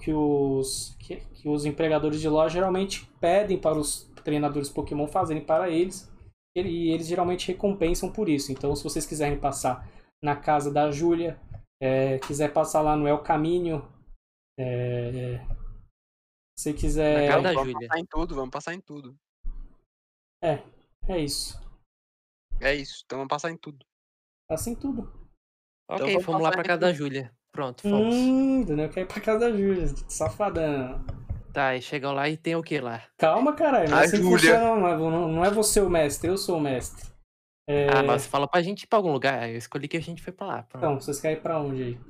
que, os que, que os empregadores de loja geralmente pedem para os treinadores Pokémon fazerem para eles e eles geralmente recompensam por isso. Então, se vocês quiserem passar na casa da Júlia, é, quiser passar lá no El Caminho, é, se quiser. Na casa da vamos Júlia. passar em tudo, vamos passar em tudo. É isso. É isso, então vamos passar em tudo. Passa em tudo. Ok, vamos vamos lá pra casa da tudo. Júlia. Pronto, fomos. Hum, Daniel quer ir pra casa da Júlia, safadão. Tá, e chegam lá e tem o que lá? Calma, caralho. Não assim que Júlia. funciona, não. é- Não, não é você o mestre, eu sou o mestre. É, Ah, mas fala pra gente ir pra algum lugar. Eu escolhi que a gente foi pra lá. Pronto. Então, vocês querem ir pra onde aí?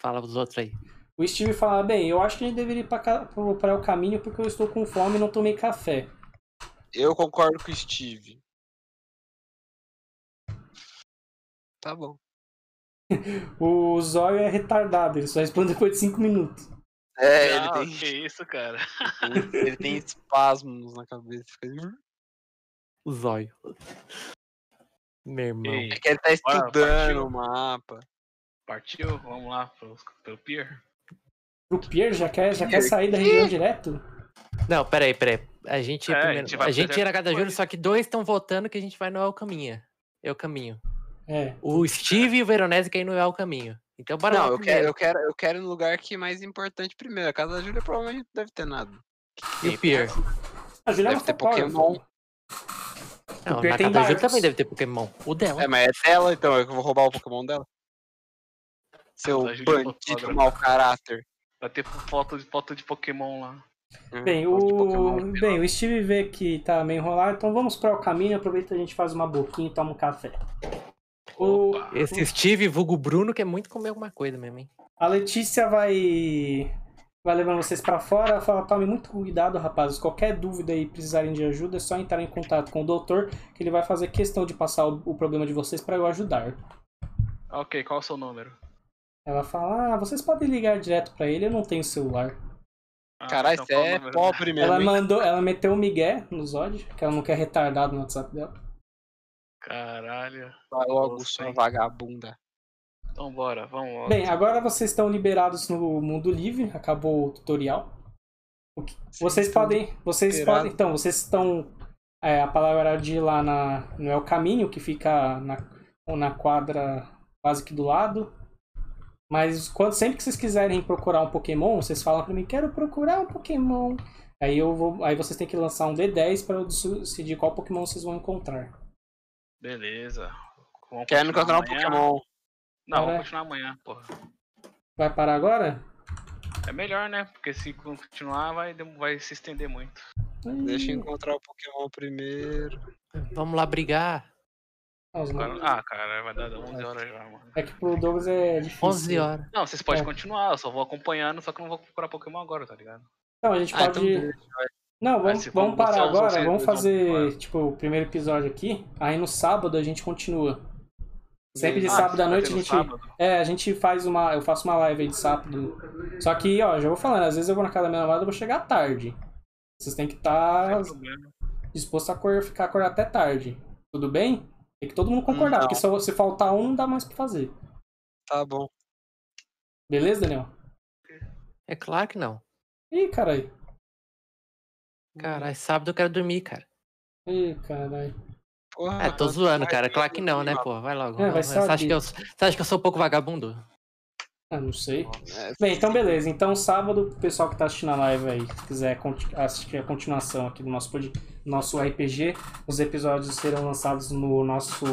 Fala os outros aí. O Steve fala, bem, eu acho que a gente deveria ir pra, pra, pra o caminho porque eu estou com fome e não tomei café. Eu concordo com o Steve. Tá bom. O Zóio é retardado, ele só responde depois de 5 minutos. É, ele Ah, tem, Que isso, cara. ele tem espasmos na cabeça. O zóio. Meu irmão. Ei, É que ele tá estudando partiu. o mapa. partiu? Vamos lá pro, pelo pier? O Pierre já quer, já quer sair da região direto? Não, peraí, peraí. A gente, É, a primeiro- gente a gente fazer ia na casa da Júlia, depois. só que dois estão votando que a gente vai no El Caminho. Eu caminho. É. O Steve e o Veronese querem no El Caminho. Então bora Não, lá eu quero, eu, quero, eu quero ir no lugar que é mais importante primeiro. A casa da Júlia provavelmente não deve ter nada. E o Pier? A Juliana Deve ter Pokémon. Não, o Pier na casa da Júlia também deve ter Pokémon. O dela. É, mas é dela, então eu vou roubar o Pokémon dela. Seu Júlia é bandido mau caráter. Vai ter foto de, foto de Pokémon lá. Hum, Bem, de o... Pokémon. Bem, o Steve vê que tá meio enrolado, então vamos para o caminho, aproveita a gente faz uma boquinha e toma um café. O... Esse Steve, vulgo Bruno, quer muito comer alguma coisa mesmo, hein? A Letícia vai vai levando vocês pra fora, ela fala, tome muito cuidado, rapazes, qualquer dúvida e precisarem de ajuda, é só entrar em contato com o doutor, que ele vai fazer questão de passar o, o problema de vocês pra eu ajudar. Ok, qual é o seu número? Ela fala, ah, vocês podem ligar direto pra ele, eu não tenho celular. Ah, Caralho, então você é pobre mesmo. Ela hein? mandou, ela meteu o Miguel no Zod, que ela não quer retardado no WhatsApp dela. Caralho. Vai logo, sua vagabunda. Então bora, vamos logo. Bem, agora vocês estão liberados no mundo livre, acabou o tutorial. O que- Vocês podem, vocês liberados. podem, então, vocês estão é, a palavra de ir lá na, no El Caminho, que fica na, na quadra quase que do lado. Mas quando, sempre que vocês quiserem procurar um Pokémon, vocês falam pra mim, quero procurar um Pokémon. Aí eu vou, aí vocês têm que lançar um D10 para eu decidir qual Pokémon vocês vão encontrar. Beleza. Vamos Quero encontrar um? Pokémon. Não, vamos continuar amanhã, porra. Vai parar agora? É melhor, né? Porque se continuar vai, vai se estender muito. Deixa eu encontrar o Pokémon primeiro. Vamos lá brigar. Ah. Ah, cara, vai dar 11 horas já, mano. É que pro Douglas é difícil. 11 horas. Não, vocês podem É. continuar, eu só vou acompanhando, só que eu não vou procurar Pokémon agora, tá ligado? Não, a gente Ah, pode. então. Não, vamos, vamos parar agora, você- vamos fazer, tipo, o primeiro episódio aqui, aí no sábado a gente continua. Sempre de Ah, sábado à vai noite a gente. sábado? É, a gente faz uma. Eu faço uma live aí de sábado. Só que, ó, já vou falando, às vezes eu vou na casa da minha namorada e vou chegar tarde. Vocês têm que estar Sem problema. dispostos a ficar acordado até tarde. Tudo bem? Tem que todo mundo concordar, Não. porque se, se faltar um, não dá mais pra fazer. Tá bom. Beleza, Daniel? É claro que não. Ih, caralho. Caralho, sábado eu quero dormir, cara. Ih, caralho. Porra, É, tô zoando, cara. Claro que não, né, pô? Vai logo. É, vai você, acha que eu, você acha que eu sou um pouco vagabundo? Ah, não sei. É, Bem, então beleza. Então sábado, o pessoal que tá assistindo a live aí, se quiser assistir a continuação aqui do nosso, nosso RPG, os episódios serão lançados no nosso.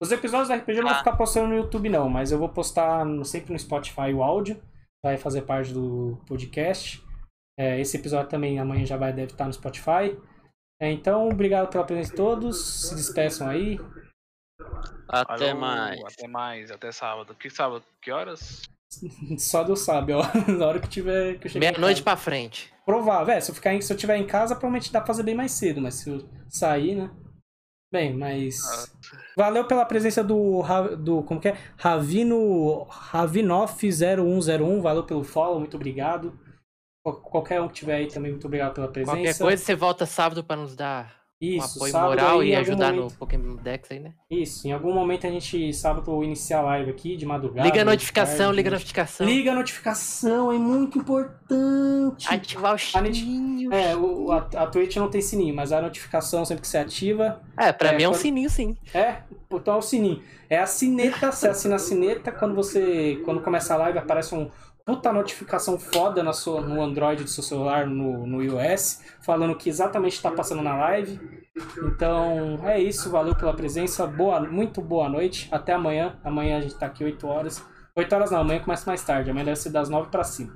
Os episódios do RPG eu não vou ficar postando no YouTube, não, mas eu vou postar no- sempre no Spotify o áudio, vai fazer parte do podcast. É, esse episódio também amanhã já vai deve estar no Spotify. É, então, obrigado pela presença de todos. Se despeçam aí. Até Falou, mais. Até mais, até sábado. Que sábado? Que horas? Só Deus sabe, ó. Na hora que tiver. Que Meia-noite pra frente. Provável, é, se eu, ficar em, se eu tiver em casa, provavelmente dá pra fazer bem mais cedo, mas se eu sair, né? Bem, mas. Valeu pela presença do. Do como que é? Ravino. Ravinoff0101, valeu pelo follow, muito obrigado. Qual- Qualquer um que tiver aí também, muito obrigado pela presença. Qualquer coisa, você volta sábado pra nos dar um Isso, apoio sábado moral aí, e ajudar momento- no Pokémon Dex aí, né? Isso, em algum momento a gente, sábado, iniciar a live aqui, de madrugada. Liga a notificação, tarde, liga a notificação. Liga a notificação, é muito importante. Ativar o sininho. É, o, a, a Twitch não tem sininho, mas a notificação sempre que você ativa. É, pra É, mim é um quando- sininho sim. É, então é o sininho. É a sineta, você assina a sineta, quando você. Quando começa a live, aparece um puta notificação foda na sua, no Android do seu celular, no, no iOS, falando o que exatamente está passando na live. Então é isso, valeu pela presença. Boa, muito boa noite. Até amanhã. Amanhã a gente tá aqui 8 horas. 8 horas não, amanhã começa mais tarde. Amanhã deve ser das 9 pra cima.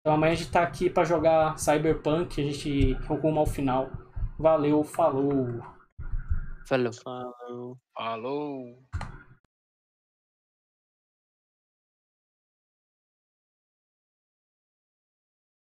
Então amanhã a gente tá aqui pra jogar Cyberpunk, a gente rumo ao final. Valeu, falou. Falou. Falou. Falou.